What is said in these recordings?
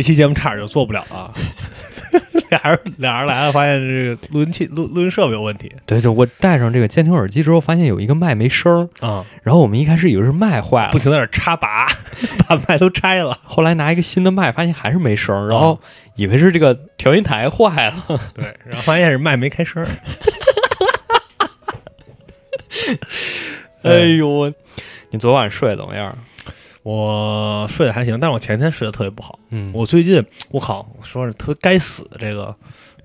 这期节目差点就做不了了。俩人俩人来了，发现这个录音器录录音设备有问题对，就我戴上这个监听耳机之后，发现有一个麦没声儿，啊，然后我们一开始以为是麦坏了，不停在那插拔，把麦都拆了。后来拿一个新的麦，发现还是没声儿，然后以为是这个调音台坏了。对，然后发现是麦没开声儿。哎呦，我你昨晚睡得怎么样？我睡得还行，但是我前天睡得特别不好。嗯，我最近，我靠，我说是特别该死的这个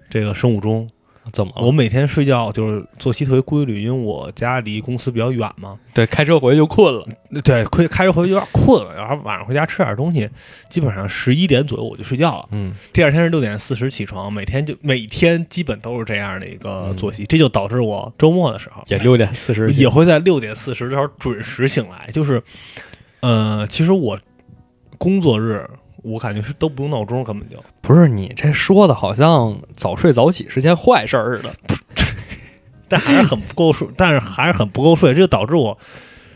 这个生物钟。怎么了？我每天睡觉就是作息特别规律，因为我家离公司比较远嘛。对，开车回去就困了。对，开开车回去有点困了，然后晚上回家吃点东西，基本上十一点左右我就睡觉了。嗯，第二天是六点四十起床，每天就每天基本都是这样的一个作息，这就导致我周末的时候也六点四十，也会在六点四十的时候准时醒来。就是，呃，其实我工作日我感觉是都不用闹钟，根本就不是你这说的，好像早睡早起是件坏事儿似的。但还是很不够睡，但是还是很不够睡，这就导致我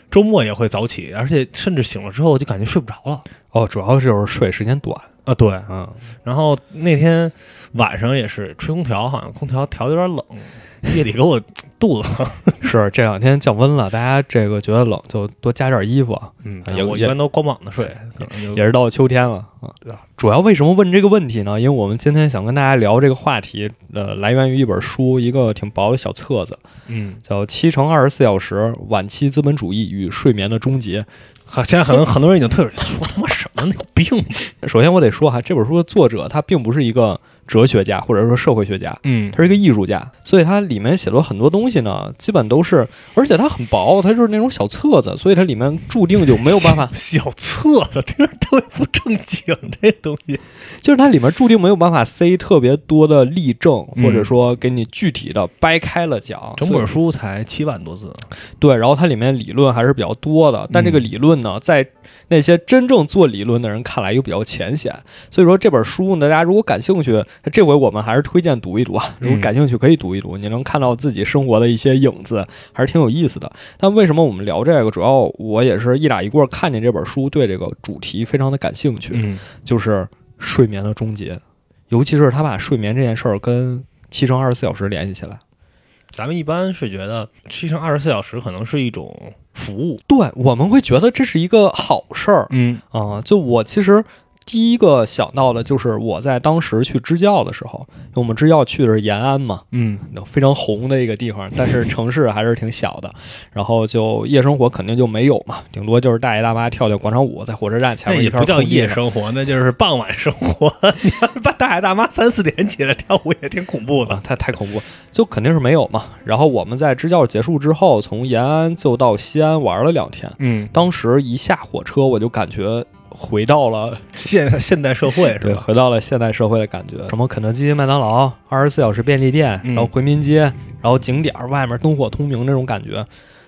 周末也会早起，而且甚至醒了之后就感觉睡不着了哦，主要就是睡时间短。啊。对，嗯，然后那天晚上也是吹空调，好像空调调的有点冷，夜里给我肚子疼。是这两天降温了，大家这个觉得冷就多加件衣服啊。嗯也也我一般都光膀子睡，也是到了秋天了啊。对吧？主要为什么问这个问题呢？因为我们今天想跟大家聊这个话题，呃，来源于一本书，一个挺薄的小册子，嗯，叫《七乘二十四小时：晚期资本主义与睡眠的终结》。好，现在可能很多人已经退出，说他妈什么呢？有病？首先，我得说哈，这本书的作者他并不是一个哲学家或者说社会学家，嗯他是一个艺术家，所以他里面写了很多东西呢，基本都是，而且它很薄，它就是那种小册子，所以它里面注定就没有办法，小册子听着特别不正经，这东西。就是它里面注定没有办法塞特别多的例证，嗯或者说给你具体的掰开了讲。整本书才七万多字，对，然后它里面理论还是比较多的，但这个理论呢，在那些真正做理论的人看来又比较浅显。所以说这本书呢，大家如果感兴趣，这回我们还是推荐读一读啊。如果感兴趣，可以读一读，你能看到自己生活的一些影子，还是挺有意思的。但为什么我们聊这个？主要我也是一打一过看见这本书，对这个主题非常的感兴趣，嗯就是睡眠的终结，尤其是他把睡眠这件事儿跟七乘二十四小时联系起来。咱们一般是觉得七乘二十四小时可能是一种服务，对，我们会觉得这是一个好事儿，嗯啊、就我其实第一个想到的就是我在当时去支教的时候，因为我们支教去的是延安嘛，嗯非常红的一个地方，但是城市还是挺小的，然后就夜生活肯定就没有嘛，顶多就是大爷大妈跳跳广场舞，在火车站前面一片那也不叫。夜生活，那就是傍晚生活。你要是把大爷大妈三四点起来跳舞，也挺恐怖的。啊，太太恐怖，就肯定是没有嘛。然后我们在支教结束之后，从延安就到西安玩了两天。嗯，当时一下火车，我就感觉回到了现 现代社会是对，吧？回到了现代社会的感觉。什么肯德基、麦当劳、二十四小时便利店，嗯然后回民街，然后景点儿外面灯火通明那种感觉，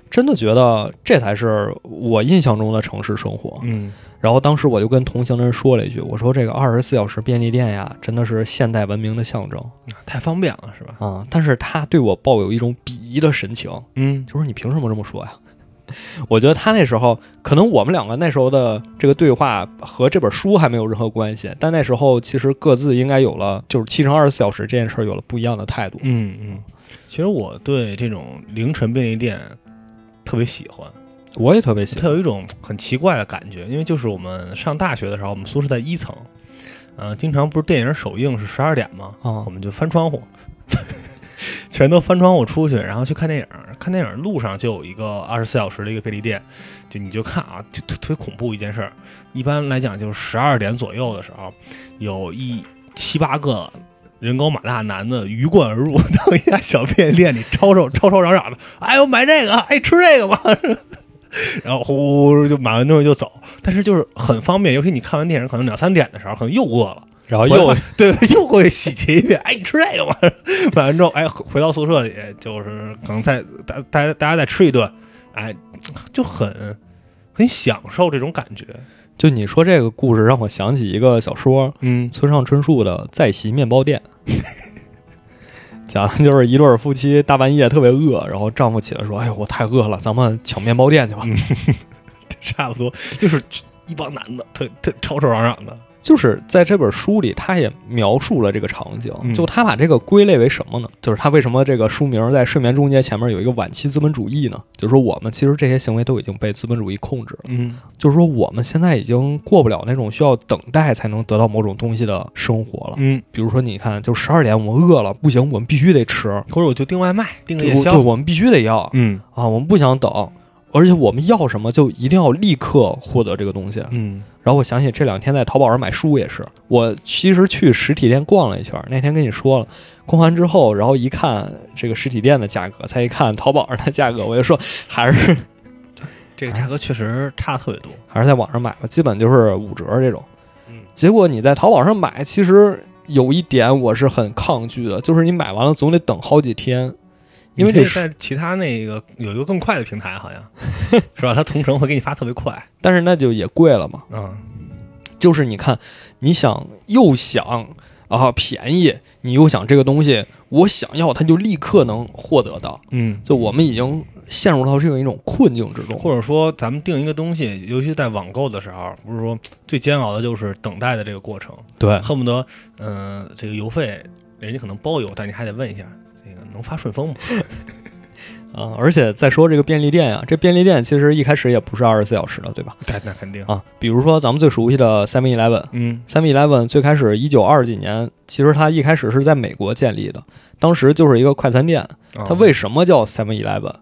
真的觉得这才是我印象中的城市生活。嗯然后当时我就跟同行的人说了一句：“我说这个二十四小时便利店呀，真的是现代文明的象征太方便了是吧？啊！”但是他对我抱有一种鄙夷的神情，嗯就说：“你凭什么这么说呀？”我觉得他那时候可能我们两个那时候的这个对话和这本书还没有任何关系，但那时候其实各自应该有了就是七乘二十四小时这件事儿有了不一样的态度。嗯嗯。其实我对这种凌晨便利店特别喜欢，我也特别喜欢，它有一种很奇怪的感觉，因为就是我们上大学的时候，我们宿舍在一层，呃，经常不是电影首映是十二点吗？啊我们就翻窗户，全都翻窗户出去，然后去看电影。看电影路上就有一个二十四小时的一个便利店，就你就看啊，就特特别恐怖一件事儿。一般来讲，就是十二点左右的时候，有一七八个人高马大男的鱼贯而入到一家小便利店里，吵吵 吵吵嚷嚷的，哎，呦买这个，哎，吃这个吧。然后呼就买完东西就走，但是就是很方便，尤其你看完电影可能两三点的时候，可能又饿了，然后又 对又过去洗劫一遍，哎，你吃这个吗？买完之后，哎，回回到宿舍里，就是可能再大大家大家再吃一顿，哎，就很很享受这种感觉。就你说这个故事让我想起一个小说，嗯村上春树的《在席面包店》，讲的就是一对儿夫妻大半夜特别饿，然后丈夫起来说：“哎呦，我太饿了，咱们抢面包店去吧。嗯 差不多就是一帮男的，特特吵吵嚷嚷的。就是在这本书里，他也描述了这个场景，嗯就他把这个归类为什么呢？就是他为什么这个书名在睡眠终结前面有一个晚期资本主义呢？就是说我们其实这些行为都已经被资本主义控制了，嗯就是说我们现在已经过不了那种需要等待才能得到某种东西的生活了。嗯，比如说，你看，就十二点我们饿了，不行，我们必须得吃，或者我就订外卖，订个夜宵。我们必须得要嗯啊，我们不想等，而且我们要什么就一定要立刻获得这个东西。嗯然后我想起这两天在淘宝上买书也是，我其实去实体店逛了一圈儿，那天跟你说了，逛完之后，然后一看这个实体店的价格，再一看淘宝上的价格，我就说还是 这个价格确实差特别多。还是在网上买吧，基本就是五折这种。嗯结果你在淘宝上买，其实有一点我是很抗拒的，就是你买完了总得等好几天，因为这是，在其他那个有一个更快的平台，好像是吧？它同城会给你发特别快。但是那就也贵了嘛。嗯就是你看，你想又想啊便宜，你又想这个东西我想要，它就立刻能获得到。嗯，就我们已经陷入到这样一种困境之中。或者说咱们定一个东西，尤其在网购的时候，不是说最煎熬的就是等待的这个过程，对，恨不得嗯、这个邮费人家可能包邮，但你还得问一下，这个能发顺丰吗？啊，而且再说这个便利店呀、这便利店其实一开始也不是二十四小时的，对吧？对，那肯定。啊，比如说咱们最熟悉的 Seven Eleven。嗯 Seven Eleven 最开始一九二几年，其实它一开始是在美国建立的，当时就是一个快餐店。哦它为什么叫 Seven Eleven？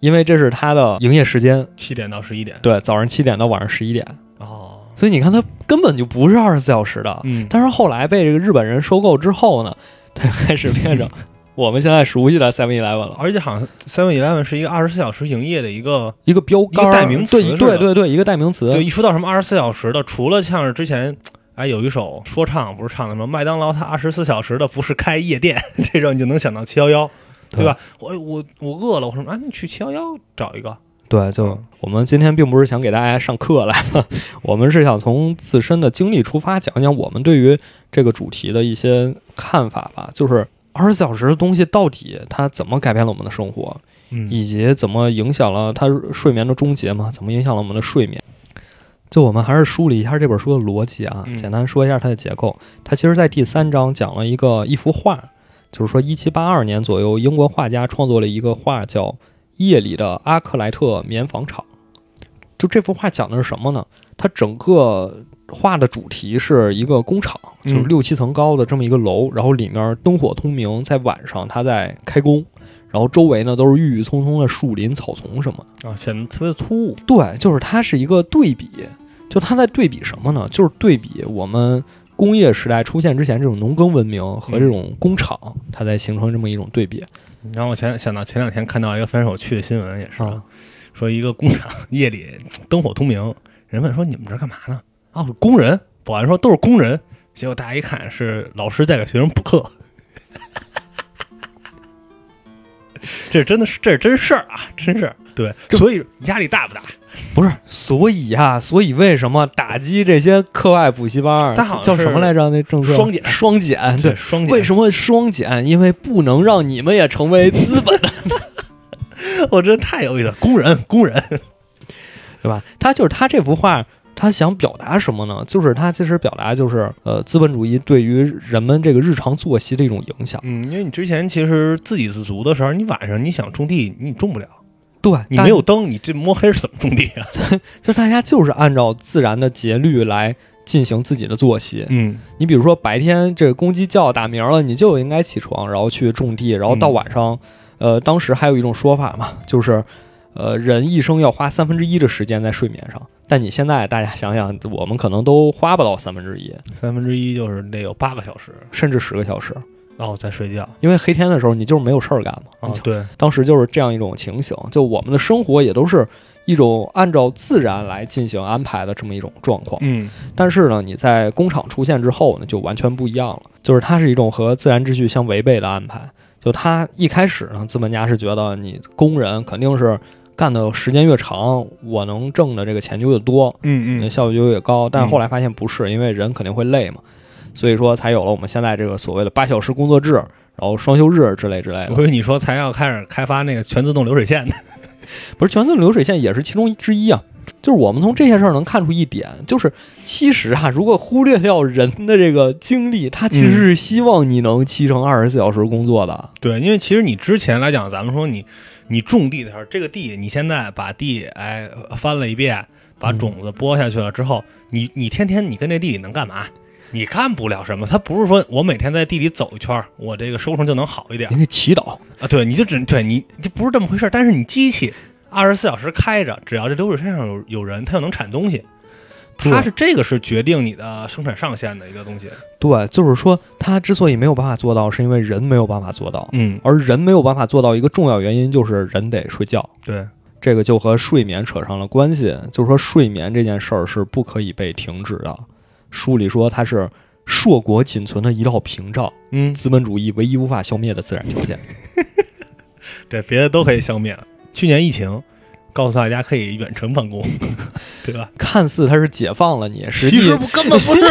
因为这是它的营业时间，七点到十一点？对，早上七点到晚上十一点。哦，所以你看，它根本就不是二十四小时的。嗯，但是后来被这个日本人收购之后呢，它开始变成我们现在熟悉的 Seven Eleven 了，而且好像 Seven Eleven 是一个二十四小时营业的一个，一个标杆儿，一个代名词对对对对，一个代名词。就一说到什么二十四小时的，除了像是之前。哎，有一首说唱不是唱的什么麦当劳，它二十四小时的不是开夜店，这种你就能想到七幺幺，对吧？我我我饿了，我说啊，你去七幺幺找一个，对，就嗯我们今天并不是想给大家上课来了，我们是想从自身的经历出发，讲讲我们对于这个主题的一些看法吧。就是二十四小时的东西到底它怎么改变了我们的生活，嗯以及怎么影响了它睡眠的终结嘛？怎么影响了我们的睡眠？就我们还是梳理一下这本书的逻辑啊，嗯简单说一下它的结构。它其实，在第三章讲了一个一幅画，就是说，一七八二年左右，英国画家创作了一个画，叫《夜里的阿克莱特棉纺厂》。就这幅画讲的是什么呢？它整个画的主题是一个工厂，嗯就是六七层高的这么一个楼，然后里面灯火通明，在晚上它在开工，然后周围呢都是郁郁葱葱的树林、草丛什么的。啊，显得特别的突兀。对，就是它是一个对比，就它在对比什么呢？就是对比我们工业时代出现之前这种农耕文明和这种工厂，它在形成这么一种对比你让我前想到前两天看到一个非常有趣的新闻，也是、啊。说一个工厂 夜里灯火通明，人问说你们这干嘛呢？啊，工人。保安说都是工人。结果大家一看是老师在给学生补课，这真的是这是真事儿啊，真事儿。对，所以压力大不大？不是，所以啊、所以为什么打击这些课外补习班儿它好像叫什么来着？那政策双减双减，对。双减。为什么双减？因为不能让你们也成为资本，我真的太有意思了，工人，工人。对吧？他就是他这幅画，他想表达什么呢？就是他其实表达就是呃，资本主义对于人们这个日常作息的一种影响。嗯，因为你之前其实自给自足的时候，你晚上你想种地，你种不了，对，你没有灯，你这摸黑是怎么种地啊？就大家就是按照自然的节律来进行自己的作息。嗯你比如说白天这个公鸡叫打鸣了，你就应该起床，然后去种地，然后到嗯晚上，呃，当时还有一种说法嘛，就是，呃，人一生要花三分之一的时间在睡眠上。但你现在大家想想，我们可能都花不到三分之一，三分之一就是得有八个小时，甚至十个小时，然后再睡觉。因为黑天的时候你就是没有事儿干嘛。对，当时就是这样一种情形，就我们的生活也都是一种按照自然来进行安排的这么一种状况。嗯但是呢，你在工厂出现之后呢，就完全不一样了，就是它是一种和自然秩序相违背的安排。就它一开始呢，资本家是觉得你工人肯定是干的时间越长，我能挣的这个钱就越多，嗯嗯效率就越高。但后来发现不是，因为人肯定会累嘛，所以说才有了我们现在这个所谓的八小时工作制，然后双休日之类之类的。我以为你说才要开始开发那个全自动流水线呢。不是全自动流水线也是其中之一啊。就是我们从这些事儿能看出一点，就是其实啊，如果忽略掉人的这个精力，他其实是希望你能七乘二十四小时工作的。对，因为其实你之前来讲，咱们说你你种地的时候，这个地你现在把地哎翻了一遍，把嗯种子播下去了之后，你你天天你跟这地里能干嘛？你干不了什么，他不是说我每天在地里走一圈儿，我这个收成就能好一点您得祈祷，啊。对，你就只对你就不是这么回事儿。但是你机器二十四小时开着，只要这流水线上有有人，它就能产东西。它是这个是决定你的生产上限的一个东西。对，就是说它之所以没有办法做到，是因为人没有办法做到，嗯，而人没有办法做到一个重要原因就是人得睡觉。对，这个就和睡眠扯上了关系，就是说睡眠这件事儿是不可以被停止的。书里说它是硕果仅存的一道屏障，嗯，资本主义唯一无法消灭的自然条件。对，别的都可以消灭。去年疫情告诉大家可以远程办公，对吧？看似他是解放了你，实际其实不根本不是，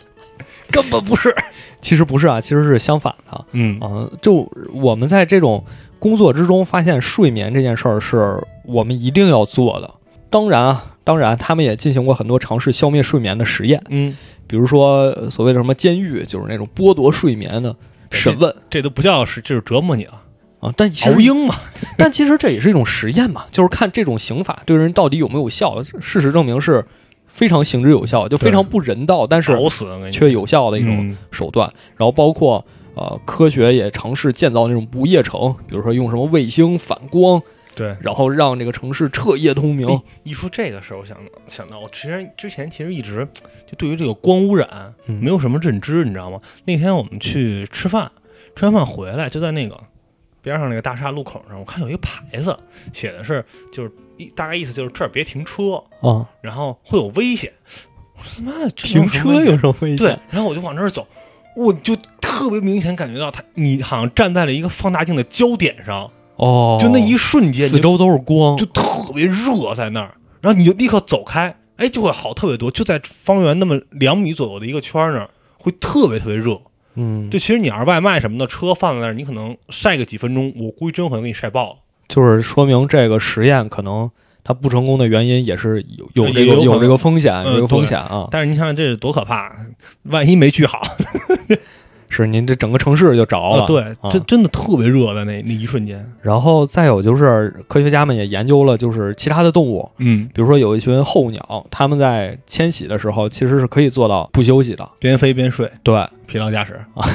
根本不是。其实不是啊，其实是相反的。嗯。啊、就我们在这种工作之中发现，睡眠这件事儿是我们一定要做的。当然啊，当然他们也进行过很多尝试消灭睡眠的实验，嗯，比如说呃所谓的什么监狱，就是那种剥夺睡眠的审问。这都不叫是，就是折磨你了，啊。但其实，熬鹰嘛。但其实这也是一种实验嘛，就是看这种刑法对人到底有没有效。事实证明是非常行之有效，就非常不人道，但是却有效的一种嗯手段。然后包括呃，科学也尝试建造那种不夜城，比如说用什么卫星反光，对。然后让这个城市彻夜通明。哎一说这个事儿，我想想到，我之前之前其实一直就对于这个光污染嗯没有什么认知，你知道吗？那天我们去吃饭，吃完饭回来就在那个边上那个大厦路口上，我看有一个牌子，写的是就是一大概意思就是这儿别停车，啊，然后会有危险。我说他妈的停车有什么危险对？，然后我就往这儿走，我就特别明显感觉到他，你好像站在了一个放大镜的焦点上，哦，就那一瞬间，四周都是光，就特别热在那儿，然后你就立刻走开，哎，就会好特别多，就在方圆那么两米左右的一个圈儿那儿，会特别特别热。嗯，就其实你要是外卖什么的，车放在那儿，你可能晒个几分钟，我估计真有可能给你晒爆了。就是说明这个实验可能它不成功的原因也是有有这个有这个风险，嗯有这个风险啊。但是你想想这是多可怕，万一没聚好，是您这整个城市就着了。啊，对，啊真真的特别热的那那一瞬间。然后再有就是科学家们也研究了，就是其他的动物，嗯，比如说有一群候鸟，它们在迁徙的时候其实是可以做到不休息的。边飞边睡，对，疲劳驾驶啊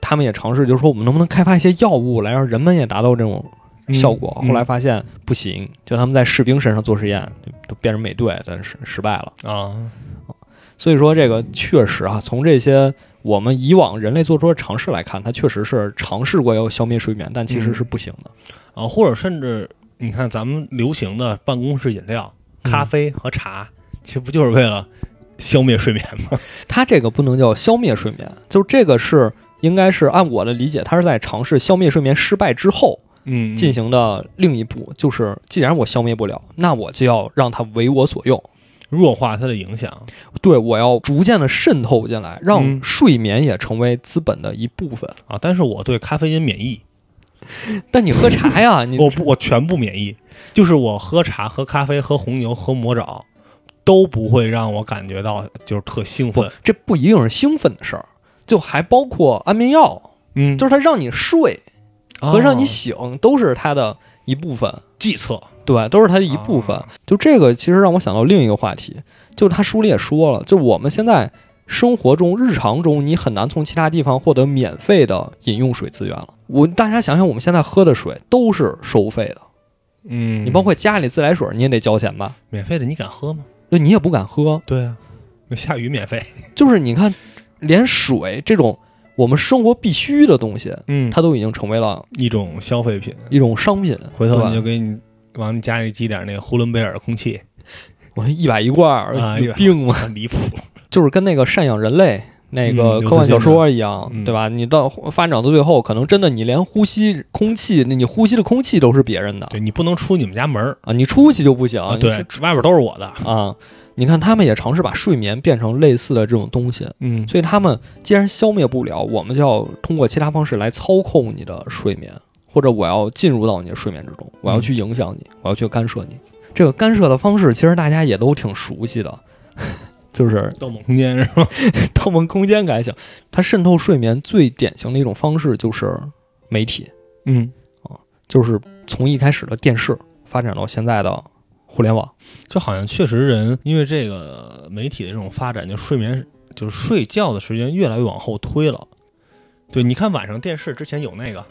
他们也尝试，就是说我们能不能开发一些药物来让人们也达到这种效果。嗯后来发现不行，就他们在士兵身上做实验，就都变成美队，但是失败了。啊，所以说这个确实啊，从这些我们以往人类做出的尝试来看，它确实是尝试过要消灭睡眠，但其实是不行的。啊，或者甚至你看咱们流行的办公室饮料，嗯咖啡和茶，其实不就是为了消灭睡眠吗？它这个不能叫消灭睡眠，就是这个是应该是按我的理解，它是在尝试消灭睡眠失败之后嗯进行的另一步，就是既然我消灭不了，那我就要让它为我所用。弱化它的影响。对，我要逐渐的渗透进来，让嗯睡眠也成为资本的一部分。啊，但是我对咖啡因免疫，但你喝茶呀，你我不我全部免疫，就是我喝茶、喝咖啡、喝红牛、喝魔爪，都不会让我感觉到就是特兴不奋。，这不一定是兴奋的事儿，就还包括安眠药，嗯，就是它让你睡和让你哦醒都是它的一部分，计策。对，都是它的一部分。啊就这个其实让我想到另一个话题，就是他书里也说了，就我们现在生活中、日常中，你很难从其他地方获得免费的饮用水资源了。我大家想想，我们现在喝的水都是收费的，嗯，你包括家里自来水你也得交钱吧？免费的，你敢喝吗？就你也不敢喝，对啊，那下雨免费。就是你看，连水这种我们生活必须的东西，嗯它都已经成为了一种消费品。一种商品。回头你就给你往你家里寄点那个呼伦贝尔空气，我一百一罐儿，啊有病吗？离谱。就是跟那个赡养人类那个嗯科幻小说一样，嗯对吧？你到发展到最后，可能真的你连呼吸空气，你呼吸的空气都是别人的对你不能出你们家门儿啊，你出去就不行。啊，你对，外边都是我的。啊，你看他们也尝试把睡眠变成类似的这种东西，嗯，所以他们既然消灭不了，我们就要通过其他方式来操控你的睡眠，或者我要进入到你的睡眠之中，我要去影响你，我要去干涉你。这个干涉的方式，其实大家也都挺熟悉的，就是《盗梦空间》是吧？《盗梦空间》感想，它渗透睡眠最典型的一种方式就是媒体，嗯啊，就是从一开始的电视发展到现在的互联网。就好像确实人因为这个媒体的这种发展，就睡眠就是睡觉的时间越来越往后推了。对，你看晚上电视之前有那个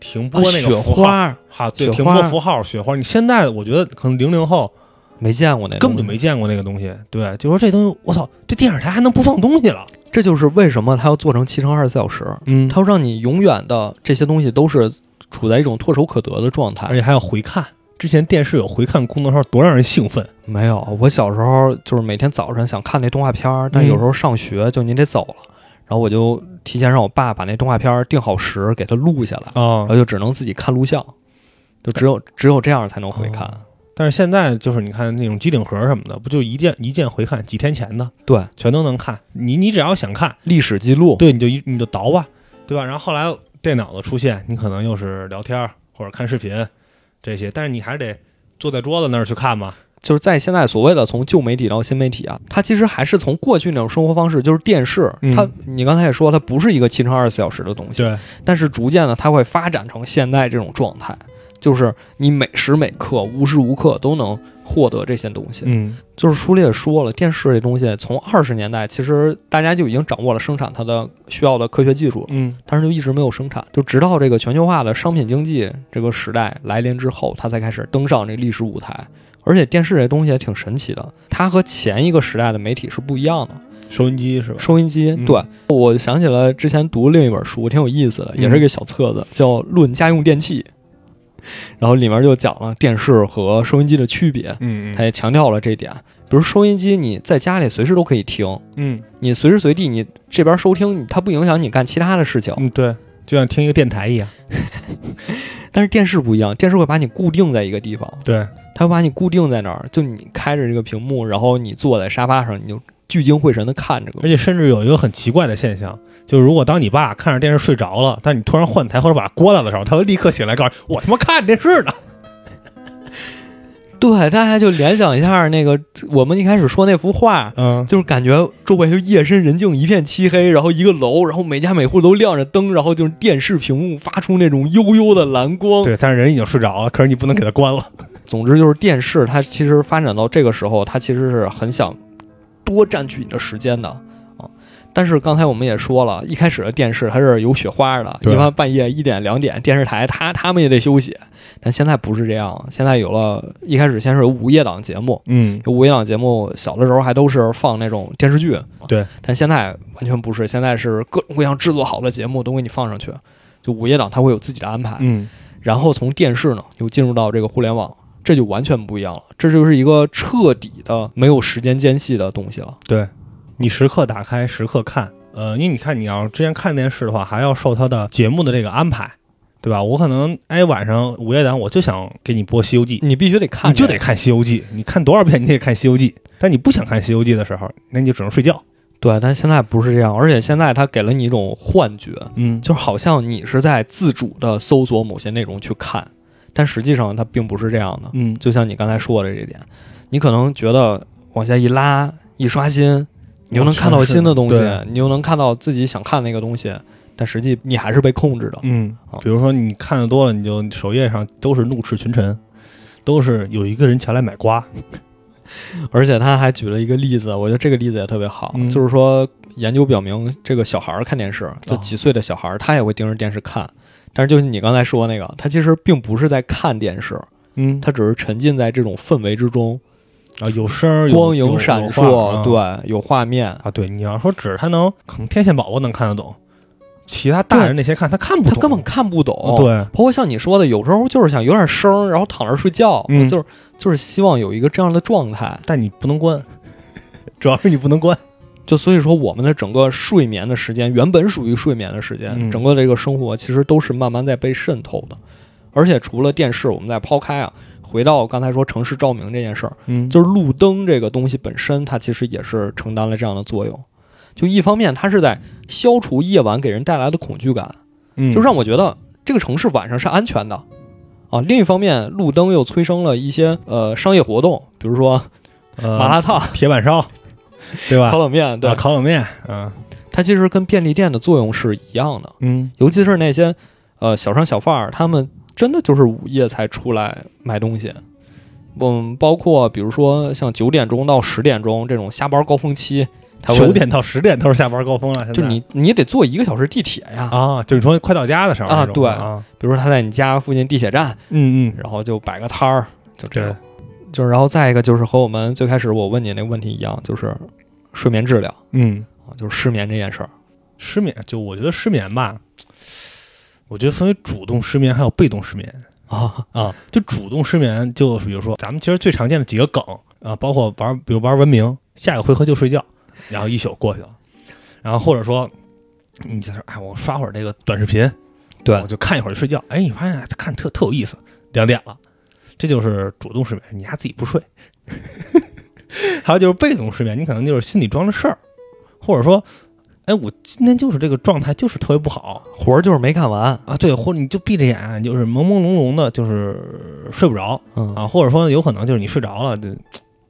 停播那个符号，花哈，对，停播符号雪花。你现在我觉得可能零零后没见过那根本就没见过那个东西。对，就说这东西，我操，这电视台还能不放东西了。这就是为什么它要做成七乘二十四小时，嗯它要让你永远的这些东西都是处在一种唾手可得的状态而。且还要回看。之前电视有回看功能时候，多让人兴奋。没有，我小时候就是每天早晨想看那动画片儿，但有时候上学就你得走了，然后我就提前让我爸把那动画片儿定好时给他录下来，啊然后就只能自己看录像，就只有只有这样才能回看。但是现在就是你看那种机顶盒什么的，不就一键一键回看，几天前的对，全都能看。你你只要想看，历史记录，对，你就一你就倒吧，对吧？然后后来电脑的出现，你可能又是聊天或者看视频这些，但是你还是得坐在桌子那儿去看嘛。就是在现在所谓的从旧媒体到新媒体啊，它其实还是从过去那种生活方式，就是电视，嗯它你刚才也说它不是一个七乘二十四小时的东西，对，但是逐渐的它会发展成现在这种状态，就是你每时每刻、无时无刻都能获得这些东西。嗯就是书里也说了，电视这东西从二十年代其实大家就已经掌握了生产它的需要的科学技术，嗯但是就一直没有生产，就直到这个全球化的商品经济这个时代来临之后，它才开始登上这历史舞台。而且电视这东西也挺神奇的，它和前一个时代的媒体是不一样的。收音机是吧？收音机，嗯对我想起了之前读另一本书，挺有意思的，也是一个小册子，叫《论家用电器》，然后里面就讲了电视和收音机的区别，嗯嗯他也强调了这一点。比如收音机，你在家里随时都可以听，嗯你随时随地你这边收听，它不影响你干其他的事情。嗯，对，就像听一个电台一样。但是电视不一样，电视会把你固定在一个地方，对，它会把你固定在那儿，就你开着这个屏幕，然后你坐在沙发上，你就聚精会神的看这个而。且甚至有一个很奇怪的现象，就是如果当你爸看着电视睡着了，但你突然换台或者把它关了的时候，他会立刻醒来告诉你：“我他妈看电视呢。对，大家就联想一下那个我们一开始说那幅画”，嗯，就是感觉周围就夜深人静，一片漆黑，然后一个楼，然后每家每户都亮着灯，然后就是电视屏幕发出那种幽幽的蓝光。对，但是人已经睡着了，可是你不能给他关了。总之就是电视，它其实发展到这个时候，它其实是很想多占据你的时间的啊。但是刚才我们也说了，一开始的电视它是有雪花的，一般半夜一点两点，电视台它他们也得休息。但现在不是这样，现在有了一开始先是有午夜档节目，嗯，有午夜档节目小的时候还都是放那种电视剧，对，但现在完全不是，现在是各种各样制作好的节目都给你放上去。就午夜档它会有自己的安排，嗯，然后从电视呢又进入到这个互联网，这就完全不一样了。这就是一个彻底的没有时间间隙的东西了。对，你时刻打开，时刻看。呃，因为你看，你要之前看电视的话，还要受它的节目的这个安排，对吧？我可能哎晚上午夜档我就想给你播《西游记》，你必须得看，你就得看《西游记》，你看多少遍你得看《西游记》，但你不想看《西游记》的时候，那你就只能睡觉。对，但现在不是这样，而且现在它给了你一种幻觉，嗯，就好像你是在自主的搜索某些内容去看，但实际上它并不是这样的。嗯，就像你刚才说的这点，你可能觉得往下一拉一刷新，你又能看到新的东西，你又能看到自己想看那个东西，但实际你还是被控制的。嗯啊，比如说你看的多了，你就首页上都是怒斥群臣，都是有一个人前来买瓜。而且他还举了一个例子，我觉得这个例子也特别好，嗯就是说研究表明，这个小孩儿看电视，就哦几岁的小孩儿，他也会盯着电视看。但是就是你刚才说那个，他其实并不是在看电视，嗯，他只是沉浸在这种氛围之中，啊有声光影闪烁，啊对，有画面。啊，对，你要说只是他能，可能天线宝宝能看得懂，其他大人那些看他看不懂，他根本看不懂，哦对，包括像你说的，有时候就是想有点声儿，然后躺着睡觉，嗯就是就是希望有一个这样的状态。但你不能关，主要是你不能关。就所以说，我们的整个睡眠的时间，原本属于睡眠的时间，嗯整个这个生活其实都是慢慢在被渗透的。而且除了电视，我们再抛开啊，回到刚才说城市照明这件事儿，嗯就是路灯这个东西本身，它其实也是承担了这样的作用。就一方面，它是在消除夜晚给人带来的恐惧感，嗯，就让我觉得这个城市晚上是安全的，啊。另一方面，路灯又催生了一些呃商业活动，比如说呃麻辣烫、铁板烧，对吧？烤冷面，对啊，烤冷面，嗯，它其实跟便利店的作用是一样的，嗯，尤其是那些呃小商小贩儿，他们真的就是午夜才出来卖东西。嗯，包括比如说像九点钟到十点钟这种下班高峰期，九点到十点都是下班高峰了，就你你得坐一个小时地铁呀。啊，就是说快到家的时候啊对啊，比如说他在你家附近地铁站，嗯嗯，然后就摆个摊儿，就这对样。，就是然后再一个就是和我们最开始我问你那个问题一样，就是睡眠质量嗯，啊，就是失眠这件事儿失眠，就我觉得失眠吧，我觉得分为主动失眠还有被动失眠啊，啊。就主动失眠，就比如说咱们其实最常见的几个梗啊，包括玩，比如玩文明，下一个回合就睡觉，然后一宿过去了，然后或者说你在这儿，哎，我刷会儿这个短视频，对我就看一会儿就睡觉，哎，你发现看特特有意思，两点了，这就是主动失眠，你还自己不睡。还有就是被动失眠，你可能就是心里装着事儿，或者说，哎，我今天就是这个状态就是特别不好活儿就是没干完，啊，对，或者你就闭着眼，就是朦朦胧胧的，就是睡不着嗯啊，或者说有可能就是你睡着了，就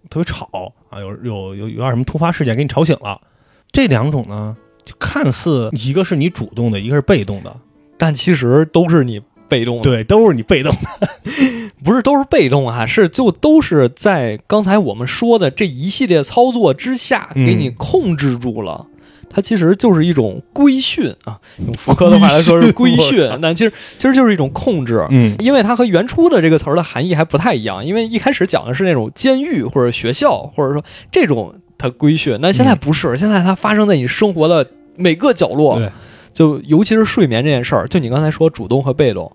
特别吵啊，有有有有点什么突发事件给你吵醒了，这两种呢，就看似一个是你主动的，一个是被动的，但其实都是你被动的，对，都是你被动的，不是都是被动啊，是就都是在刚才我们说的这一系列操作之下嗯给你控制住了。它其实就是一种规训啊，用福柯的话来说是规规训训，但其实其实就是一种控制。嗯因为它和原初的这个词儿的含义还不太一样，因为一开始讲的是那种监狱或者学校，或者说这种它规训，那现在不是，现在它发生在你生活的每个角落，对，就尤其是睡眠这件事儿，就你刚才说主动和被动，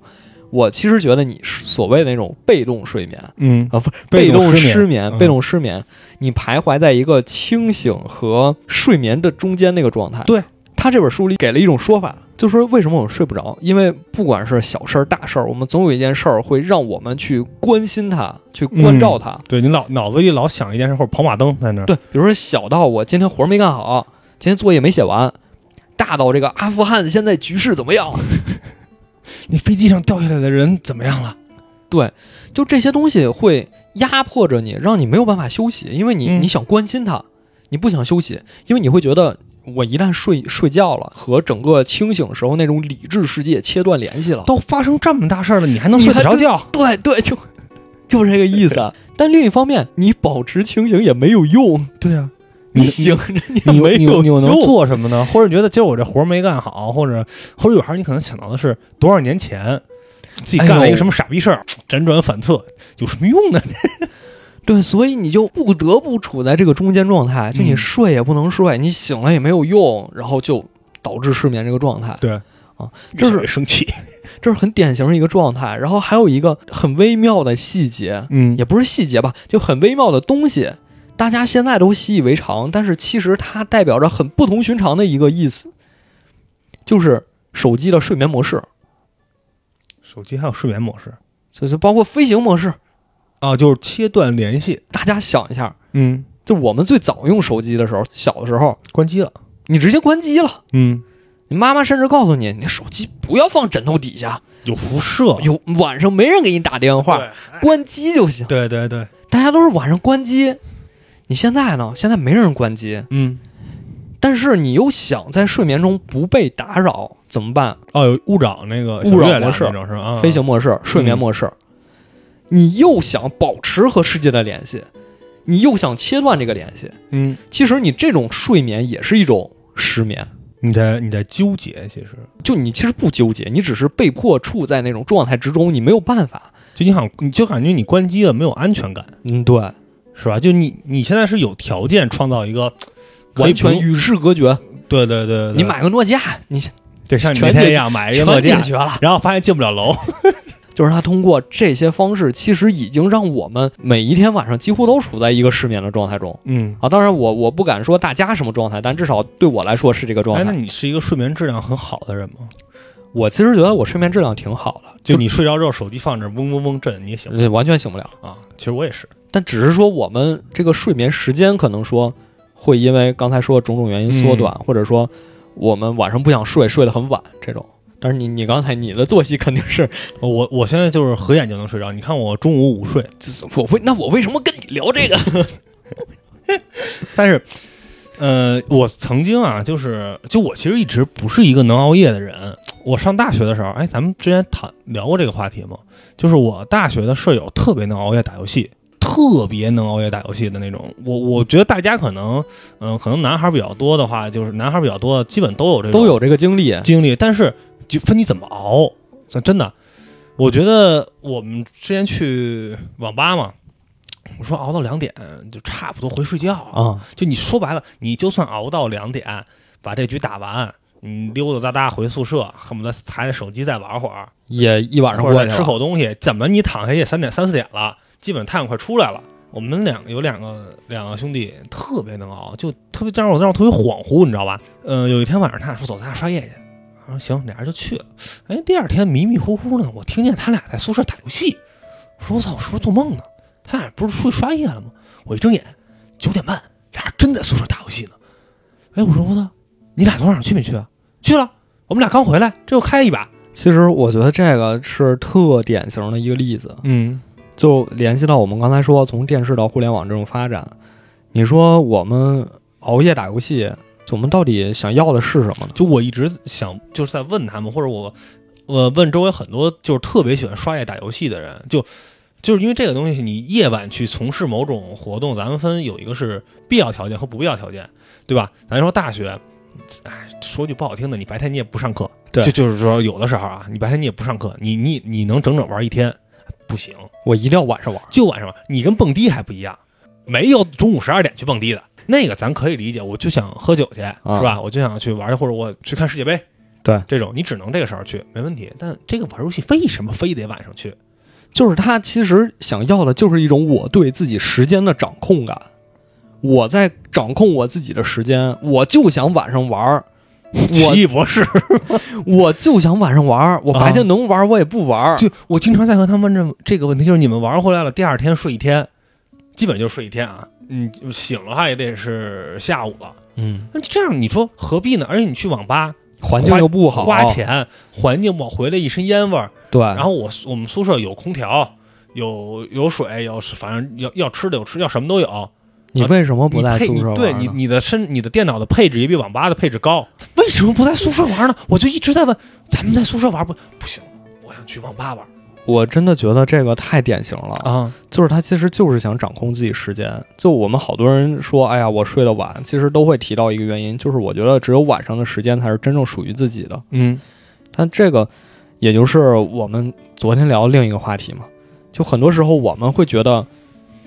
我其实觉得你所谓的那种被动睡眠嗯啊，不是被被动动失眠被动失眠，你徘徊在一个清醒和睡眠的中间那个状态。对他这本书里给了一种说法，就是说为什么我们睡不着？因为不管是小事儿、大事儿，我们总有一件事儿会让我们去关心它，去关照它。对你老脑子里老想一件事或者跑马灯在那儿，对，比如说小到我今天活儿没干好，今天作业没写完，大到这个阿富汗现在局势怎么样？你飞机上掉下来的人怎么样了？对，就这些东西会压迫着你，让你没有办法休息，因为你、嗯你想关心他，你不想休息，因为你会觉得我一旦睡睡觉了，和整个清醒时候那种理智世界切断联系了。都发生这么大事儿了，你还能睡得着觉？对对，就就是这个意思。但另一方面，你保持清醒也没有用，对啊，你你醒着你没有你你又能。做什么呢？或者觉得今儿我这活儿没干好，或者或者有时候你可能想到的是多少年前自己干了一个什么傻逼事儿，辗转反侧，有什么用呢？对，所以你就不得不处在这个中间状态，就你嗯睡也不能睡，你醒了也没有用，然后就导致失眠这个状态。对啊，这是生气。这是很典型的一个状态。然后还有一个很微妙的细节，嗯也不是细节吧，就很微妙的东西，大家现在都习以为常，但是其实它代表着很不同寻常的一个意思，就是手机的睡眠模式，手机还有睡眠模式就是包括飞行模式。啊，就是切断联系。大家想一下，嗯，就我们最早用手机的时候，小的时候，关机了。你直接关机了。嗯，你妈妈甚至告诉你，你手机不要放枕头底下，有辐射。有晚上没人给你打电话，关机就行。对对对，大家都是晚上关机，你现在呢？现在没人关机，嗯，但是你又想在睡眠中不被打扰，怎么办？哦，有勿扰那个勿扰模式飞行模式、睡眠模式，你又想保持和世界的联系，你又想切断这个联系，嗯，其实你这种睡眠也是一种失眠。你在你在纠结，其实就你其实不纠结，你只是被迫处在那种状态之中，你没有办法。就你好，你就感觉你关机了没有安全感，嗯，对，是吧？就你你现在是有条件创造一个完全与世隔绝。对对对对，你买个诺基亚，你对像你那天一样买一个诺基亚。然后发现进不了楼，就是他通过这些方式，其实已经让我们每一天晚上几乎都处在一个失眠的状态中嗯。啊。当然我，我不敢说大家什么状态，但至少对我来说是这个状哎，那。你是一个睡眠质量很好的人吗？我其实觉得我睡眠质量挺好的，就你睡着之后，手机放这嗡嗡嗡震，你也醒完全醒不了。啊？其实我也是，但只是说我们这个睡眠时间可能说会因为刚才说种种原因缩短，或者说我们晚上不想睡，睡得很晚这种。但是你你刚才你的作息肯定是，我我现在就是合眼就能睡着。你看我中午午睡，就是我为那我为什么跟你聊这个？但是，呃，我曾经啊，就是就我其实一直不是一个能熬夜的人。我上大学的时候，哎，咱们之前谈聊过这个话题吗？就是我大学的舍友特别能熬夜打游戏，特别能熬夜打游戏的那种。我我觉得大家可能，嗯、可能男孩比较多的话，就是男孩比较多的，基本都有这种都有这个经历。经历，但是就分你怎么熬。真真的，我觉得我们之前去网吧嘛，我说熬到两点就差不多回睡觉了。啊，就你说白了，你就算熬到两点，把这局打完，你溜溜达达回宿舍，恨不得抬着手机再玩会儿，也一晚上过去了。口东西，怎么你躺下也三点三四点了，基本太阳快出来了。我们两个有两个两个兄弟特别能熬，就特别让我让我特别恍惚，你知道吧？呃，有一天晚上他俩说走，咱俩刷夜去。我说行，俩人就去了。哎，第二天迷迷糊糊呢，我听见他俩在宿舍打游戏。我说我操，我是不是做梦呢？他俩不是出去刷夜了吗？我一睁眼，九点半，俩人真在宿舍打游戏呢。哎，我说我操，你俩昨晚上去没去啊？去了，我们俩刚回来，这又开了一把。其实我觉得这个是特典型的一个例子，嗯就联系到我们刚才说从电视到互联网这种发展。你说我们熬夜打游戏，我们到底想要的是什么呢？就我一直想，就是在问他们，或者我，我问周围很多就是特别喜欢刷夜打游戏的人，就就是因为这个东西，你夜晚去从事某种活动，咱们分有一个是必要条件和不必要条件，对吧？咱说大学，哎，说句不好听的，你白天你也不上课，对就就是说有的时候啊，你白天你也不上课，你你你能整整玩一天，不行，我一定要晚上玩。就晚上玩，你跟蹦迪还不一样，没有中午十二点去蹦迪的。那个咱可以理解，我就想喝酒去，是吧？我就想去玩去，或者我去看世界杯，对这种你只能这个时候去，没问题。但这个玩游戏为什么非得晚上去？就是他其实想要的就是一种我对自己时间的掌控感，我在掌控我自己的时间，我就想晚上玩儿，奇异博士，我就想晚上玩，我白天能玩我也不玩儿。就我经常在和他们问这这个问题，就是你们玩回来了，第二天睡一天，基本就睡一天啊。嗯，醒了话也得是下午了。嗯，那这样你说何必呢？而且你去网吧环境又不好，花钱，环境不好，回来一身烟味儿。对，然后我我们宿舍有空调，有有水，有反正要要吃的有吃，要什么都有。你为什么不在宿舍玩对你呢你的身你的电脑的配置也比网吧的配置高，为什么不在宿舍玩呢？我就一直在问，咱们在宿舍玩不不行，我想去网吧玩我真的觉得这个太典型了，啊。就是他其实就是想掌控自己时间。就我们好多人说，哎呀，我睡得晚，其实都会提到一个原因，就是我觉得只有晚上的时间才是真正属于自己的。嗯但这个也就是我们昨天聊的另一个话题嘛，就很多时候我们会觉得，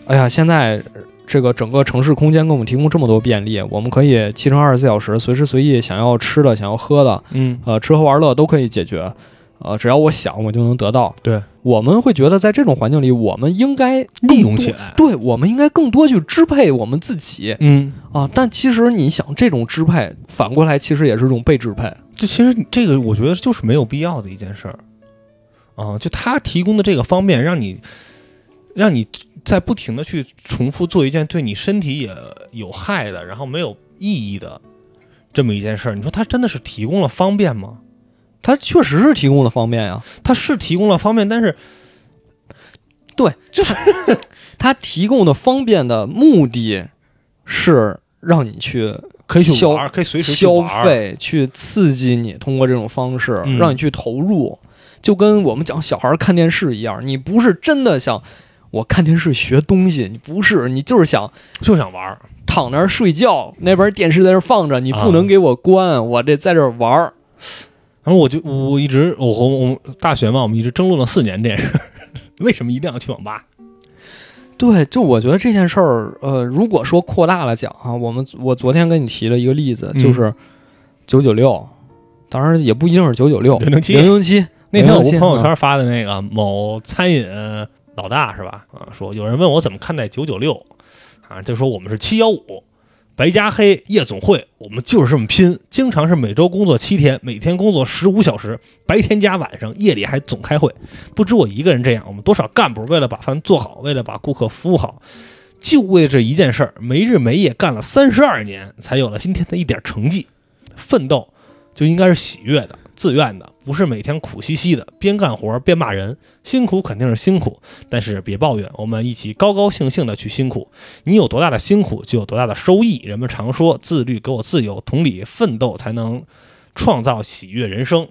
哎呀，现在这个整个城市空间给我们提供这么多便利，我们可以七乘二十四小时，随时随地想要吃的、想要喝的，嗯，呃，吃喝玩乐都可以解决，呃，只要我想，我就能得到。对，我们会觉得在这种环境里，我们应该利用起来。对，我们应该更多去支配我们自己嗯，啊。但其实你想，这种支配反过来其实也是一种被支配。就其实这个我觉得就是没有必要的一件事儿啊。就他提供的这个方便，让你让你在不停的去重复做一件对你身体也有害的，然后没有意义的这么一件事儿。你说它真的是提供了方便吗？它确实是提供了方便呀，它是提供了方便，但是对，就是 它提供的方便的目的是让你去可以去消玩儿，可以随时消。费，去刺激你，通过这种方式嗯让你去投入，就跟我们讲小孩看电视一样，你不是真的想我看电视学东西，你不是，你就是想就想玩儿。躺那儿睡觉，那边电视在这放着，你啊不能给我关，我这在这玩儿。然后我就我一直我和我们大学嘛，我们一直争论了四年这件事，为什么一定要去网吧？对，就我觉得这件事儿，呃，如果说扩大了讲啊，我们我昨天跟你提了一个例子，嗯就是九九六，当然也不一定是九九六，007零零七。那天我朋友圈发的那个某餐饮老大是吧？啊，说有人问我怎么看待九九六，啊，就说我们是七幺五，白加黑夜总会，我们就是这么拼，经常是每周工作七天，每天工作十五小时，白天加晚上，夜里还总开会。不止我一个人这样，我们多少干部为了把饭做好，为了把顾客服务好，就为这一件事儿，没日没夜干了三十二年，才有了今天的一点成绩。奋斗就应该是喜悦的、自愿的，不是每天苦兮兮的边干活边骂人，辛苦肯定是辛苦，但是别抱怨，我们一起高高兴兴的去辛苦。你有多大的辛苦，就有多大的收益。人们常说自律给我自由，同理，奋斗才能创造喜悦人生。